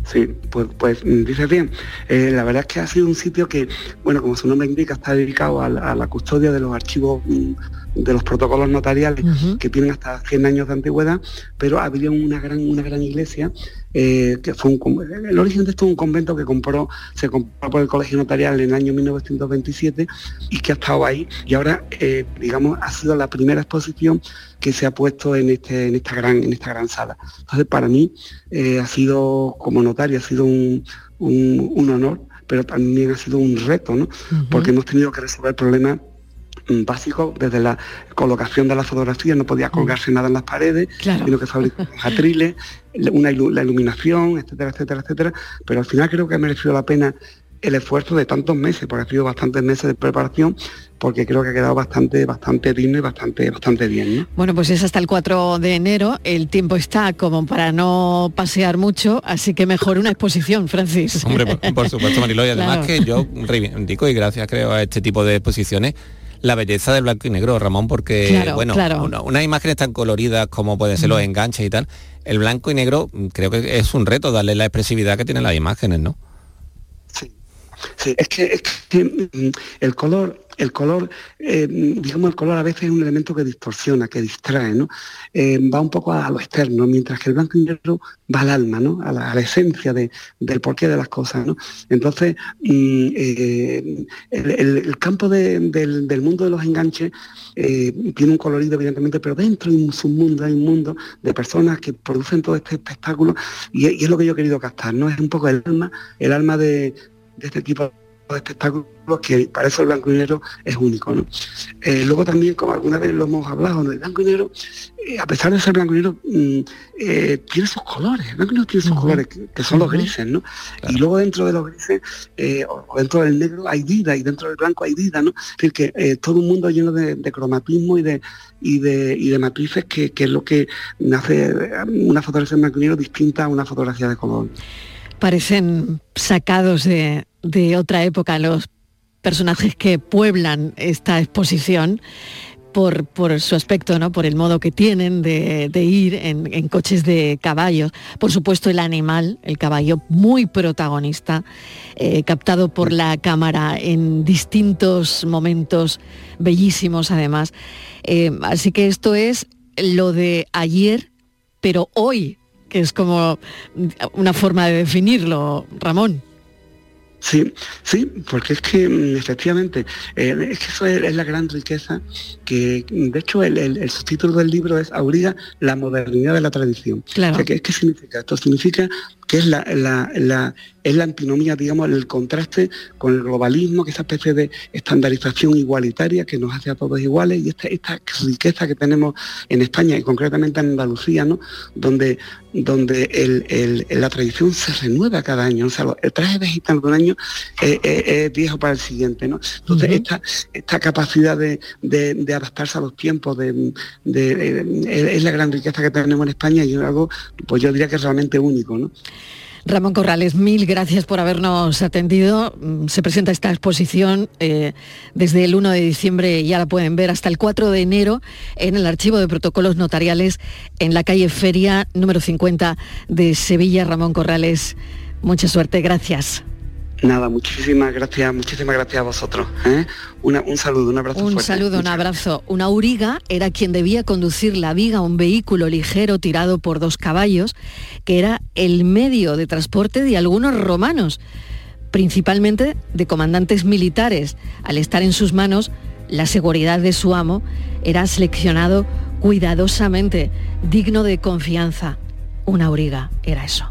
Sí, pues, pues dices bien. Eh, la verdad es que ha sido un sitio que, bueno, como su nombre indica, está dedicado a la, custodia de los archivos mm, de los protocolos notariales que tienen hasta 100 años de antigüedad, pero había una gran, una gran iglesia eh, que fue un, el origen de esto es un convento que compró, se compró por el Colegio Notarial en el año 1927 y que ha estado ahí y ahora, eh, digamos, ha sido la primera exposición que se ha puesto en, este, en, esta, gran, en esta gran sala. Entonces, para mí eh, ha sido, como notario, ha sido un, honor, pero también ha sido un reto, ¿no? Porque hemos tenido que resolver problemas Mm, básico, desde la colocación de la fotografía, no podía colgarse nada en las paredes, sino que fabricar atriles, una, la iluminación, etcétera, etcétera, etcétera. Pero al final creo que ha merecido la pena el esfuerzo de tantos meses, porque ha sido bastantes meses de preparación, porque creo que ha quedado bastante, bastante digno y bastante, bastante bien. Bueno, pues es hasta el 4 de enero, el tiempo está como para no pasear mucho, así que mejor una exposición, (laughs) Francis. Hombre, por, supuesto, Marilo, y además que yo reivindico y gracias creo a este tipo de exposiciones la belleza del blanco y negro, Ramón, porque bueno, unas imágenes tan coloridas como pueden ser los enganches y tal, el blanco y negro mm, creo que es un reto darle la expresividad que tienen las imágenes, ¿no? Sí, sí es que, es que mm, el color el color, eh, digamos, el color a veces es un elemento que distorsiona, que distrae, ¿no? Eh, va un poco a, lo externo, mientras que el blanco y negro va al alma, ¿no? A la, esencia del porqué de las cosas, ¿no? Entonces, mm, eh, el, campo del, mundo de los enganches tiene un colorido, evidentemente, pero dentro hay un submundo, hay un mundo de personas que producen todo este espectáculo y, es lo que yo he querido captar, ¿no? Es un poco el alma, el alma de, de este tipo de espectáculos que para eso el blanco y negro es único. ¿no? Eh, luego también, como alguna vez lo hemos hablado, ¿no? el blanco y negro, eh, a pesar de ser blanco y negro, mm, eh, tiene sus colores, el blanco y negro tiene sus colores, que, son los grises, ¿no? Y luego dentro de los grises, o dentro del negro hay vida, y dentro del blanco hay vida, ¿no? Es decir, que todo un mundo lleno de, cromatismo y de, y de, y de matices que, que es lo que hace una fotografía en blanco y negro distinta a una fotografía de color parecen sacados de, de otra época los personajes que pueblan esta exposición. Por, por, su aspecto, ¿no? por el modo que tienen de, ir en, coches de caballos. Por supuesto, el animal, el caballo, muy protagonista, eh, captado por la cámara en distintos momentos bellísimos, además. Eh, así que esto es lo de ayer, pero hoy, que es como una forma de definirlo, Ramón. Sí, sí, porque es que mm, efectivamente, eh, es que eso es, la gran riqueza, que de hecho el, subtítulo del libro es Auriga, la modernidad de la tradición. Claro. ¿qué, significa? Esto significa que es la, la, la, es la antinomía, digamos, el contraste con el globalismo, que esa especie de estandarización igualitaria que nos hace a todos iguales y esta, esta riqueza que tenemos en España y concretamente en Andalucía, ¿no? donde, donde el, el, la tradición se renueva cada año. O sea, el traje de gitano de un año es, es, es viejo para el siguiente. ¿no? Entonces, esta, esta capacidad de, de, de, adaptarse a los tiempos de, es la gran riqueza que tenemos en España y algo, pues yo diría que es realmente único. ¿no? Ramón Corrales, mil gracias por habernos atendido. Mm, se presenta esta exposición eh, desde el 1 de diciembre, ya la pueden ver, hasta el 4 de enero en el Archivo de Protocolos Notariales en la calle Feria número 50 de Sevilla. Ramón Corrales, mucha suerte, gracias. Nada, muchísimas gracias, muchísimas gracias a vosotros. ¿eh? Una, un saludo, un abrazo Un fuerte. saludo, un abrazo. Una auriga era quien debía conducir la viga, un vehículo ligero tirado por dos caballos, que era el medio de transporte de algunos romanos, principalmente de comandantes militares. Al estar en sus manos, la seguridad de su amo era seleccionado cuidadosamente, digno de confianza. Una auriga era eso.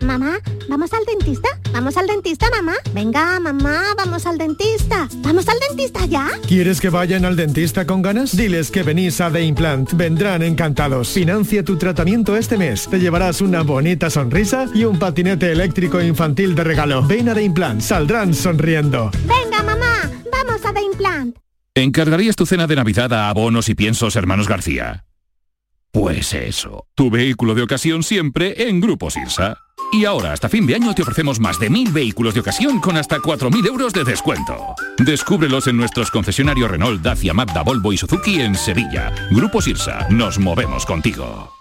Mamá, ¿vamos al dentista? ¿Vamos al dentista, mamá? Venga, mamá, vamos al dentista. ¿Vamos al dentista ya? ¿Quieres que vayan al dentista con ganas? Diles que venís a The Implant. Vendrán encantados. Financia tu tratamiento este mes. Te llevarás una bonita sonrisa y un patinete eléctrico infantil de regalo. Ven a The Implant. Saldrán sonriendo. Venga, mamá, vamos a The Implant. ¿Encargarías tu cena de Navidad a abonos y piensos hermanos García? Pues eso, tu vehículo de ocasión siempre en Grupo Sirsa. Y ahora, hasta fin de año, te ofrecemos más de mil vehículos de ocasión con hasta 4.000 euros de descuento. Descúbrelos en nuestros concesionarios Renault, Dacia, Mazda, Volvo y Suzuki en Sevilla. Grupo Sirsa, nos movemos contigo.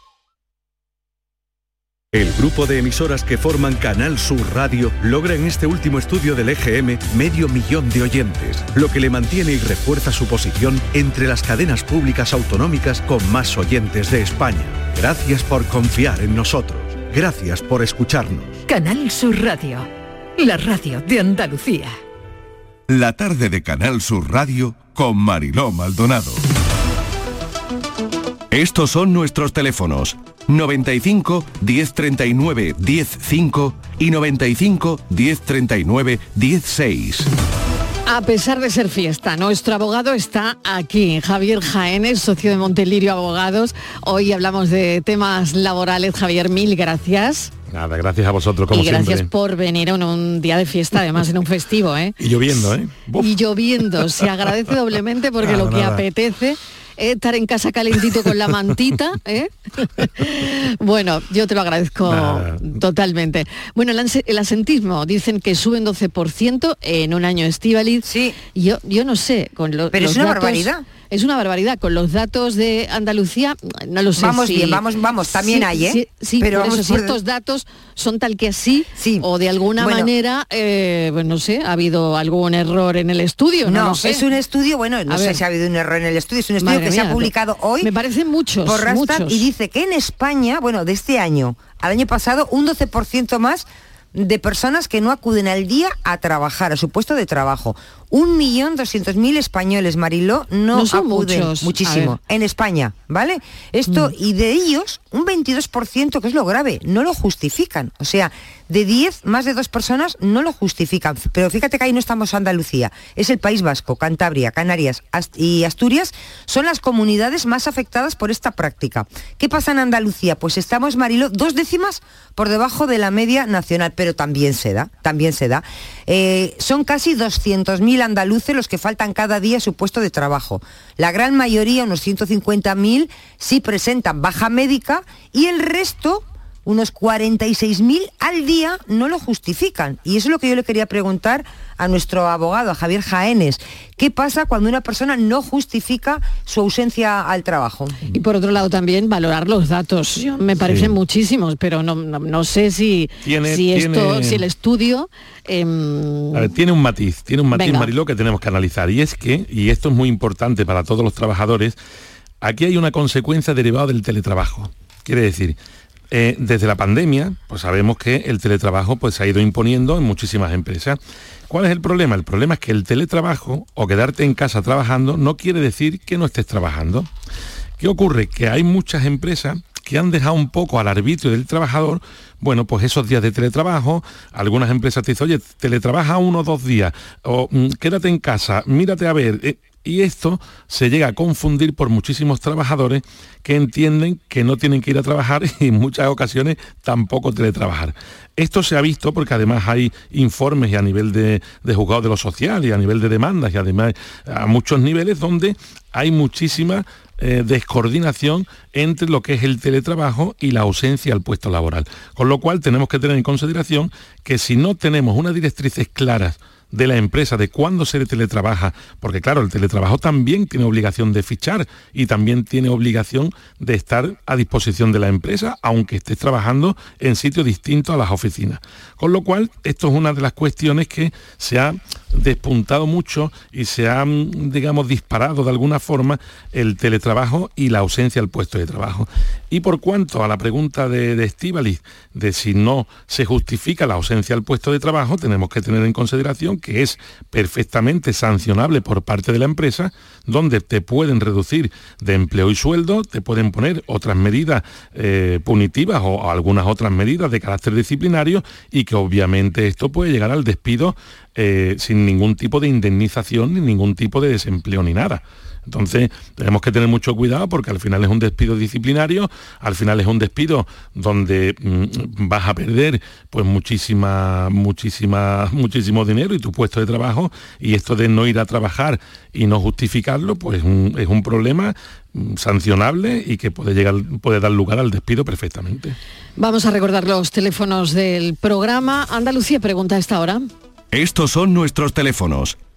El grupo de emisoras que forman Canal Sur Radio logra en este último estudio del EGM medio millón de oyentes, lo que le mantiene y refuerza su posición entre las cadenas públicas autonómicas con más oyentes de España. Gracias por confiar en nosotros. Gracias por escucharnos. Canal Sur Radio, la radio de Andalucía. La tarde de Canal Sur Radio con Mariló Maldonado. Estos son nuestros teléfonos 95 1039 105 y 95 1039 16. A pesar de ser fiesta, nuestro abogado está aquí, Javier Jaénes, socio de Montelirio Abogados. Hoy hablamos de temas laborales. Javier, mil gracias. Nada, gracias a vosotros como y gracias siempre. por venir en un día de fiesta, además en un festivo, ¿eh? Y lloviendo, ¿eh? Y lloviendo, se agradece doblemente porque Nada, lo que nada. apetece es estar en casa calentito con la mantita, (laughs) ¿eh? bueno, yo te lo agradezco Nada. totalmente. Bueno, el, asentismo, dicen que sube un 12% en un año estivaliz. Sí. Yo, yo no sé, con lo- Pero los es una datos- barbaridad. Es una barbaridad. Con los datos de Andalucía, no lo sé. Vamos si- bien, vamos- vamos, también Sí, hay, ¿eh? Sí, sí, Pero por eso, si por- estos datos son tal que así, o de alguna Bueno. manera, eh, pues no sé, ha habido algún error en el estudio, no, No, lo sé. es un estudio, bueno, no A sé ver. si ha habido un error en el estudio, es un estudio Que se ha publicado hoy. Me parecen muchos, por muchos. y dice que en España, bueno, de este año al año pasado, un 12% más de personas que no acuden al día a trabajar, a su puesto de trabajo. 1.200.000 españoles, Mariló, no, No son acuden muchos. Muchísimo en España, ¿vale? Esto, Mm. y de ellos, un 22%, que es lo grave, no lo justifican. O sea, de 10, más de dos personas no lo justifican. Pero fíjate que ahí no estamos Andalucía, es el País Vasco, Cantabria, Canarias Ast- y Asturias son las comunidades más afectadas por esta práctica. ¿Qué pasa en Andalucía? Pues estamos, Marilo, dos décimas por debajo de la media nacional, pero también se da, también se da. Eh, son casi 200.000 andaluces los que faltan cada día su puesto de trabajo. La gran mayoría, unos 150.000, sí presentan baja médica y el resto unos 46.000 al día no lo justifican. Y eso es lo que yo le quería preguntar a nuestro abogado, a Javier Jaénes. ¿Qué pasa cuando una persona no justifica su ausencia al trabajo? Y por otro lado también valorar los datos. Me parecen muchísimos, pero no, no, no sé si, Tiene- si esto, si el estudio em, A ver, tiene un matiz, tiene un matiz, Venga. Mariló, que tenemos que analizar. Y es que, y esto es muy importante para todos los trabajadores, aquí hay una consecuencia derivada del teletrabajo. Quiere decir, eh, desde la pandemia, pues sabemos que el teletrabajo pues, se ha ido imponiendo en muchísimas empresas. ¿Cuál es el problema? El problema es que el teletrabajo o quedarte en casa trabajando no quiere decir que no estés trabajando. ¿Qué ocurre? Que hay muchas empresas que han dejado un poco al arbitrio del trabajador, bueno, pues esos días de teletrabajo, algunas empresas te dicen, oye, teletrabaja uno o dos días, o "Mm, quédate en casa, mírate a ver. eh, y esto se llega a confundir por muchísimos trabajadores que entienden que no tienen que ir a trabajar (laughs) y en muchas ocasiones tampoco teletrabajar. Esto se ha visto porque además hay informes y a nivel de, de juzgado de lo social y a nivel de demandas y además a muchos niveles donde hay muchísima eh, descoordinación entre lo que es el teletrabajo y la ausencia al puesto laboral. Con lo cual tenemos que tener en consideración que si no tenemos unas directrices claras de la empresa de cuándo se teletrabaja, porque claro, el teletrabajo también tiene obligación de fichar y también tiene obligación de estar a disposición de la empresa, aunque estés trabajando en sitios distintos a las oficinas. Con lo cual, esto es una de las cuestiones que se ha despuntado mucho y se ha, mm, digamos, disparado de alguna forma el teletrabajo y la ausencia al puesto de trabajo. Y por cuanto a la pregunta de, Estíbaliz, de si no se justifica la ausencia al puesto de trabajo, tenemos que tener en consideración que es perfectamente sancionable por parte de la empresa, donde te pueden reducir de empleo y sueldo, te pueden poner otras medidas eh, punitivas o, o algunas otras medidas de carácter disciplinario y que obviamente esto puede llegar al despido eh, sin ningún tipo de indemnización ni ningún tipo de desempleo ni nada. Entonces tenemos que tener mucho cuidado porque al final es un despido disciplinario, al final es un despido donde mm, vas a perder pues muchísima, muchísima, (laughs) muchísimo dinero y tu puesto de trabajo y esto de no ir a trabajar y no justificarlo pues un- es un problema mm, sancionable y que puede llegar, puede dar lugar al despido perfectamente. vamos a recordar los teléfonos del programa. Andalucía pregunta a esta hora. Estos son nuestros teléfonos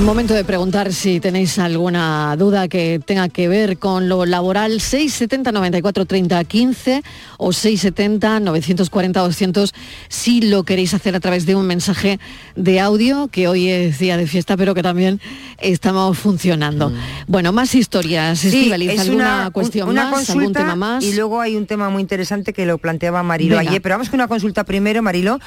Momento de preguntar si tenéis alguna duda que tenga que ver con lo laboral 670 94 30 15 o 670 940 200 si lo queréis hacer a través de un mensaje de audio que hoy es día de fiesta pero que también estamos funcionando. Bueno, más historias, Sí, es alguna una, cuestión una más, algún tema más. y luego hay un tema muy interesante que lo planteaba Marilo Venga. ayer, pero vamos con una consulta primero, Marilo.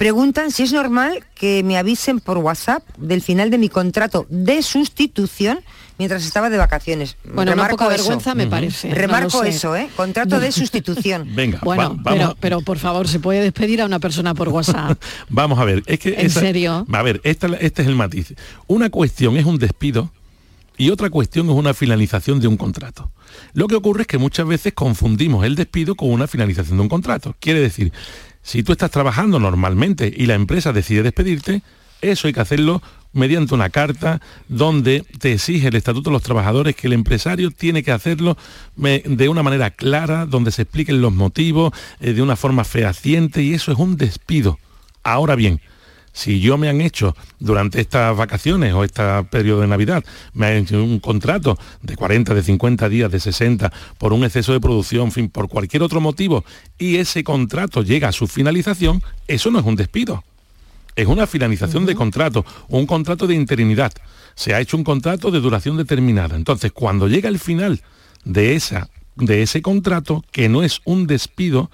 Preguntan si es normal que me avisen por WhatsApp del final de mi contrato de sustitución mientras estaba de vacaciones. Bueno, una poca eso. vergüenza me parece, Remarco eso, ¿eh? Contrato de sustitución. (laughs) Venga, Bueno, va- vamos, pero, pero por favor, ¿se puede despedir a una persona por WhatsApp? (laughs) vamos a ver, es que ¿En serio? A ver, esta- este es el matiz. Una cuestión es un despido y otra cuestión es una finalización de un contrato. Lo que ocurre es que muchas veces confundimos el despido con una finalización de un contrato. Quiere decir, si tú estás trabajando normalmente y la empresa decide despedirte, eso hay que hacerlo mediante una carta donde te exige el Estatuto de los Trabajadores que el empresario tiene que hacerlo me- de una manera clara, donde se expliquen los motivos, eh, de una forma fehaciente y eso es un despido. Ahora bien, si yo me han hecho durante estas vacaciones o este periodo de Navidad, me han hecho un contrato de 40, de 50 días, de 60, por un exceso de producción, en fin, por cualquier otro motivo, y ese contrato llega a su finalización, eso no es un despido. Es una finalización de contrato, un contrato de interinidad. Se ha hecho un contrato de duración determinada. Entonces, cuando llega el final de esa de ese contrato, que no es un despido,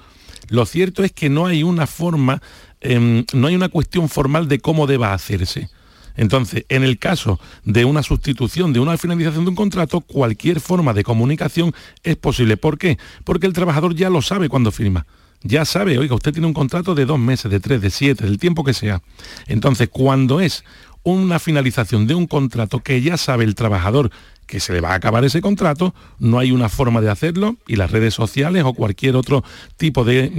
lo cierto es que no hay una forma, em, no hay una cuestión formal de cómo deba hacerse. Entonces, en el caso de una sustitución, de una finalización de un contrato, cualquier forma de comunicación es posible. ¿Por qué? Porque el trabajador ya lo sabe cuando firma. Ya sabe, oiga, usted tiene un contrato de dos meses, de tres, de siete, del tiempo que sea. Entonces, cuando es una finalización de un contrato que ya sabe el trabajador que se le va a acabar ese contrato, no hay una forma de hacerlo y las redes sociales o cualquier otro tipo de,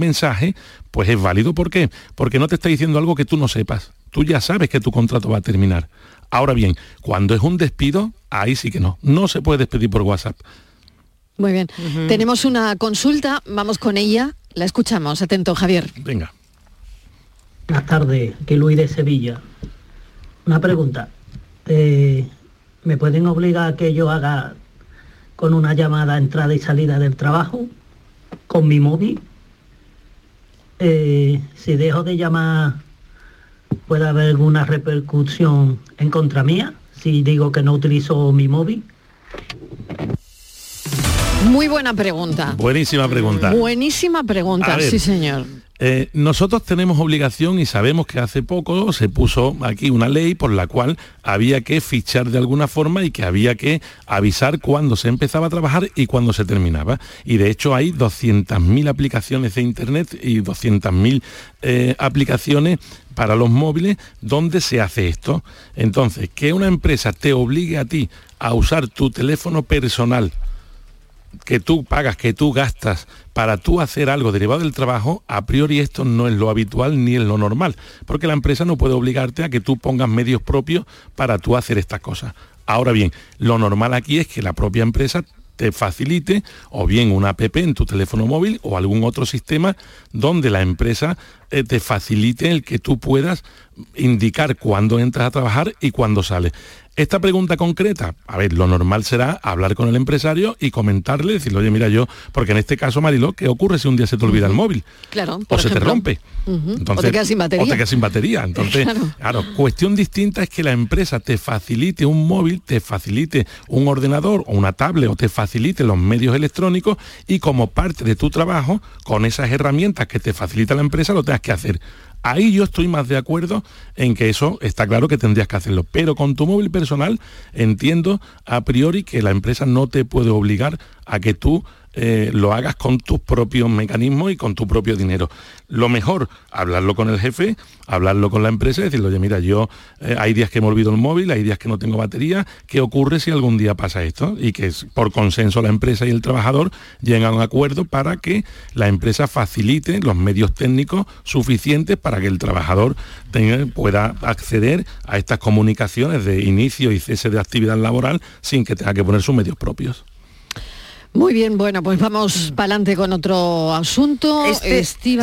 mensaje, pues es válido. ¿Por qué? Porque no te está diciendo algo que tú no sepas. Tú ya sabes que tu contrato va a terminar. Ahora bien, cuando es un despido, ahí sí que no. No se puede despedir por WhatsApp. Muy bien. Tenemos una consulta, vamos con ella. La escuchamos. Atento, Javier. Venga. Buenas tardes, que Luis de Sevilla. Una pregunta. Eh, ¿Me pueden obligar a que yo haga con una llamada entrada y salida del trabajo con mi móvil? Eh, si dejo de llamar, ¿puede haber alguna repercusión en contra mía? Si digo que no utilizo mi móvil. Muy buena pregunta. Buenísima pregunta. Buenísima pregunta, sí señor. Eh, nosotros tenemos obligación y sabemos que hace poco se puso aquí una ley por la cual había que fichar de alguna forma y que había que avisar cuándo se empezaba a trabajar y cuándo se terminaba. Y de hecho hay 200.000 aplicaciones de Internet y 200.000 eh, aplicaciones para los móviles donde se hace esto. Entonces, que una empresa te obligue a ti a usar tu teléfono personal que tú pagas, que tú gastas para tú hacer algo derivado del trabajo, a priori esto no es lo habitual ni es lo normal, porque la empresa no puede obligarte a que tú pongas medios propios para tú hacer estas cosas. Ahora bien, lo normal aquí es que la propia empresa te facilite o bien una app en tu teléfono móvil o algún otro sistema donde la empresa eh, te facilite el que tú puedas indicar cuándo entras a trabajar y cuándo sales. Esta pregunta concreta, a ver, lo normal será hablar con el empresario y comentarle, decirle, oye, mira yo, porque en este caso, Marilo, ¿qué ocurre si un día se te olvida el móvil? Claro. o se te rompe. Entonces, o te quedas sin batería. O te quedas sin batería. Entonces, claro. cuestión distinta es que la empresa te facilite un móvil, te facilite un ordenador o una tablet o te facilite los medios electrónicos y como parte de tu trabajo, con esas herramientas que te facilita la empresa, lo tengas que hacer. Ahí yo estoy más de acuerdo en que eso está claro que tendrías que hacerlo. Pero con tu móvil personal entiendo a priori que la empresa no te puede obligar a que tú eh, lo hagas con tus propios mecanismos y con tu propio dinero. Lo mejor, hablarlo con el jefe, hablarlo con la empresa y decirle, oye, mira, yo eh, hay días que me olvido el móvil, hay días que no tengo batería, ¿qué ocurre si algún día pasa esto? Y que por consenso la empresa y el trabajador lleguen a un acuerdo para que la empresa facilite los medios técnicos suficientes para que el trabajador pueda acceder a estas comunicaciones de inicio y cese de actividad laboral sin que tenga que poner sus medios propios. Muy bien, bueno, pues vamos para adelante con otro asunto. Este, este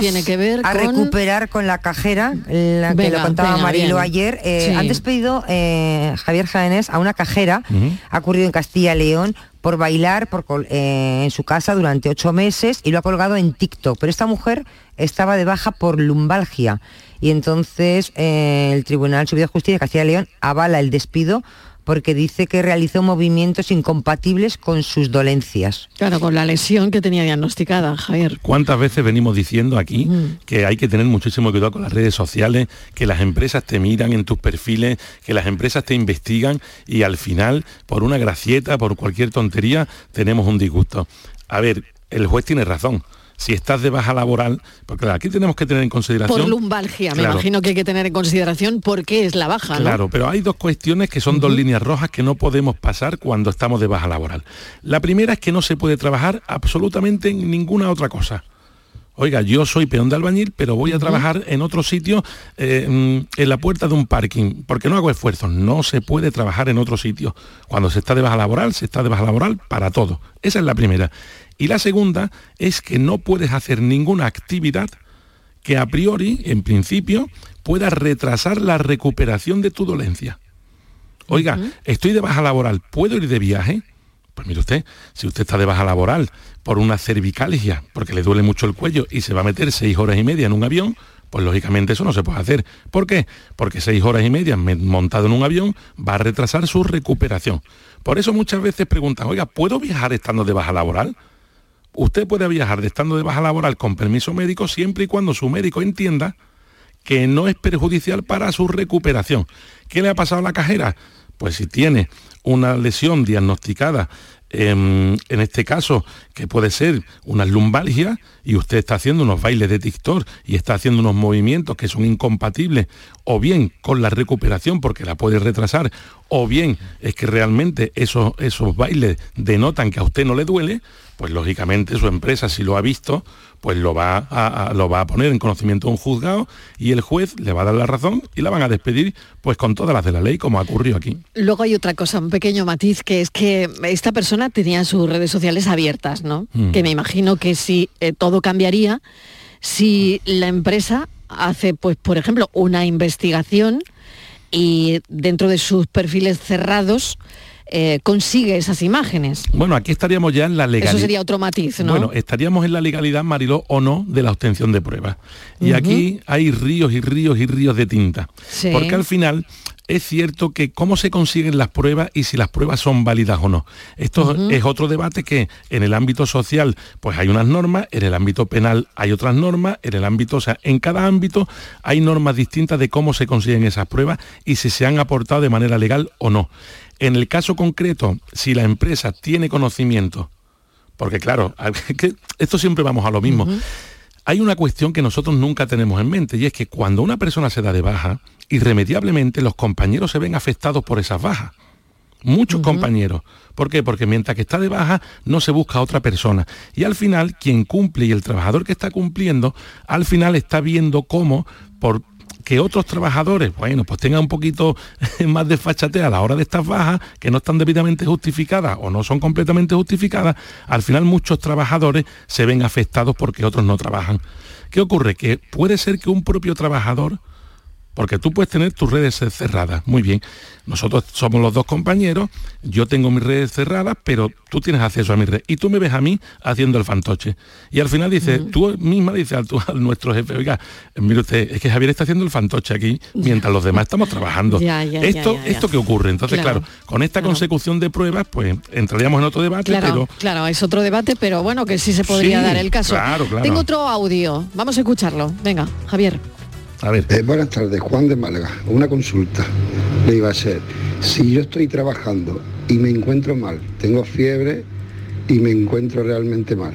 tiene que ver a recuperar con la cajera, la que lo contaba Marilo ayer. Eh, han despedido eh, Javier Jaénes a una cajera, ha ocurrido en Castilla León, por bailar por, eh, en su casa durante ocho meses y lo ha colgado en TikTok. Pero esta mujer estaba de baja por lumbalgia y entonces el Tribunal Superior de Justicia de Castilla León avala el despido porque dice que realizó movimientos incompatibles con sus dolencias. Claro, con la lesión que tenía diagnosticada, Javier. ¿Cuántas veces venimos diciendo aquí que hay que tener muchísimo cuidado con las redes sociales, que las empresas te miran en tus perfiles, que las empresas te investigan y al final, por una gracieta, por cualquier tontería, tenemos un disgusto? A ver, el juez tiene razón si estás de baja laboral, porque aquí tenemos que tener en consideración... Por lumbalgia, me imagino que hay que tener en consideración por qué es la baja, Claro, pero hay dos cuestiones que son dos líneas rojas que no podemos pasar cuando estamos de baja laboral. La primera es que no se puede trabajar absolutamente en ninguna otra cosa. Oiga, yo soy peón de albañil, pero voy a trabajar en otro sitio, eh, mm, en la puerta de un parking, porque no hago esfuerzos. No se puede trabajar en otro sitio. Cuando se está de baja laboral, se está de baja laboral para todo. Esa es la primera. Y la segunda es que no puedes hacer ninguna actividad que a priori, en principio, pueda retrasar la recuperación de tu dolencia. Oiga, estoy de baja laboral, ¿puedo ir de viaje? Pues mire usted, si usted está de baja laboral por una cervicalgia, porque le duele mucho el cuello y se va a meter seis horas y media en un avión, pues lógicamente eso no se puede hacer. ¿Por qué? Porque seis horas y media montado en un avión va a retrasar su recuperación. Por eso muchas veces preguntan, oiga, ¿puedo viajar estando de baja laboral? Usted puede viajar de estando de baja laboral con permiso médico siempre y cuando su médico entienda que no es perjudicial para su recuperación. ¿Qué le ha pasado a la cajera? Pues si tiene una lesión diagnosticada en, este caso, que puede ser una lumbalgia, y usted está haciendo unos bailes de TikTok y está haciendo unos movimientos que son incompatibles, o bien con la recuperación porque la puede retrasar, o bien es que realmente esos, esos bailes denotan que a usted no le duele, pues lógicamente su empresa, si lo ha visto, pues lo va a, lo va a poner en conocimiento de un juzgado y el juez le va a dar la razón y la van a despedir pues con todas las de la ley como ha ocurrido aquí. Luego hay otra cosa, un pequeño matiz, que es que esta persona tenía sus redes sociales abiertas, ¿no? Mm. Que me imagino que si eh, todo cambiaría si la empresa hace, pues, por ejemplo, una investigación y dentro de sus perfiles cerrados eh, consigue esas imágenes. Bueno, aquí estaríamos ya en la legalidad. Eso sería otro matiz, ¿no? Bueno, estaríamos en la legalidad, Mariló, o no, de la obtención de pruebas. Y aquí hay ríos y ríos y ríos de tinta. Porque al final es cierto que cómo se consiguen las pruebas y si las pruebas son válidas o no. Esto es otro debate que en el ámbito social pues hay unas normas, en el ámbito penal hay otras normas, en el ámbito, o sea, en cada ámbito hay normas distintas de cómo se consiguen esas pruebas y si se han aportado de manera legal o no. En el caso concreto, si la empresa tiene conocimiento, porque claro, (laughs) esto siempre vamos a lo mismo. Hay una cuestión que nosotros nunca tenemos en mente y es que cuando una persona se da de baja, irremediablemente los compañeros se ven afectados por esas bajas. Muchos compañeros. ¿Por qué? Porque mientras que está de baja no se busca a otra persona. Y al final quien cumple y el trabajador que está cumpliendo, al final está viendo cómo por que otros trabajadores, bueno, pues tengan un poquito (laughs) más de a la hora de estas bajas, que no están debidamente justificadas o no son completamente justificadas, al final muchos trabajadores se ven afectados porque otros no trabajan. ¿Qué ocurre? Que puede ser que un propio trabajador porque tú puedes tener tus redes cerradas, muy bien. Nosotros somos los dos compañeros, yo tengo mis redes cerradas, pero tú tienes acceso a mi red. Y tú me ves a mí haciendo el fantoche. Y al final dices, tú misma dices a, nuestro jefe, oiga, mire usted, es que Javier está haciendo el fantoche aquí mientras los demás estamos trabajando. esto, esto que ocurre. Entonces, claro, con esta consecución de pruebas, pues entraríamos en otro debate, claro, pero. Claro, es otro debate, pero bueno, que sí se podría dar el caso. Tengo otro audio. Vamos a escucharlo. Venga, Javier. Eh, buenas tardes, Juan de Málaga. Una consulta le iba a ser, si yo estoy trabajando y me encuentro mal, tengo fiebre y me encuentro realmente mal,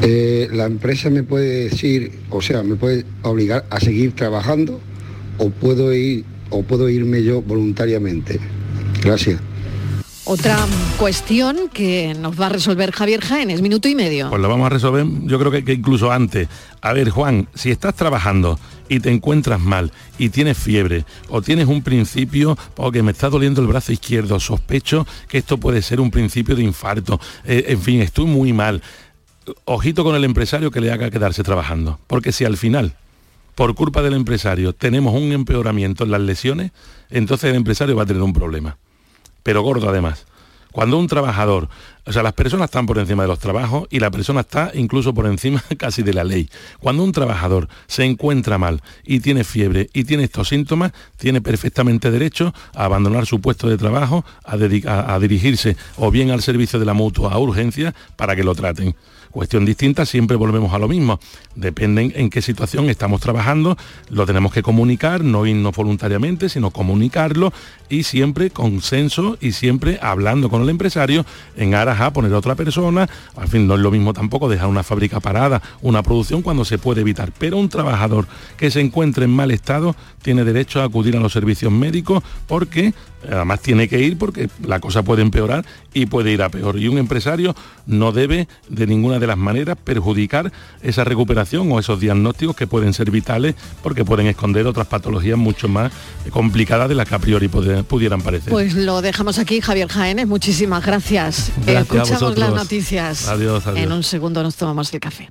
eh, ¿la empresa me puede decir, o sea, me puede obligar a seguir trabajando o puedo ir o puedo irme yo voluntariamente? Gracias. Otra cuestión que nos va a resolver Javier Jaénes, minuto y medio. Pues lo vamos a resolver, yo creo que, incluso antes. A ver, Juan, si estás trabajando y te encuentras mal y tienes fiebre o tienes un principio porque me está doliendo el brazo izquierdo, sospecho que esto puede ser un principio de infarto, eh, en fin, estoy muy mal. Ojito con el empresario que le haga quedarse trabajando, porque si al final por culpa del empresario tenemos un empeoramiento en las lesiones, entonces el empresario va a tener un problema pero gordo además. Cuando un trabajador, o sea, las personas están por encima de los trabajos y la persona está incluso por encima (laughs) casi de la ley. Cuando un trabajador se encuentra mal y tiene fiebre y tiene estos síntomas, tiene perfectamente derecho a abandonar su puesto de trabajo, a, dirigirse o bien al servicio de la mutua a urgencia para que lo traten. Cuestión distinta, siempre volvemos a lo mismo. Depende en qué situación estamos trabajando, lo tenemos que comunicar, no irnos voluntariamente, sino comunicarlo y siempre consenso y siempre hablando con el empresario en aras a poner a otra persona. Al fin, no es lo mismo tampoco dejar una fábrica parada, una producción cuando se puede evitar. Pero un trabajador que se encuentre en mal estado tiene derecho a acudir a los servicios médicos porque además tiene que ir porque la cosa puede empeorar y puede ir a peor. Y un empresario no debe de ninguna de las maneras perjudicar esa recuperación o esos diagnósticos que pueden ser vitales porque pueden esconder otras patologías mucho más complicadas de las que a priori pudieran parecer. Pues lo dejamos aquí, Javier Jaénes. Muchísimas gracias. Escuchamos las noticias. Adiós, adiós. En un segundo nos tomamos el café.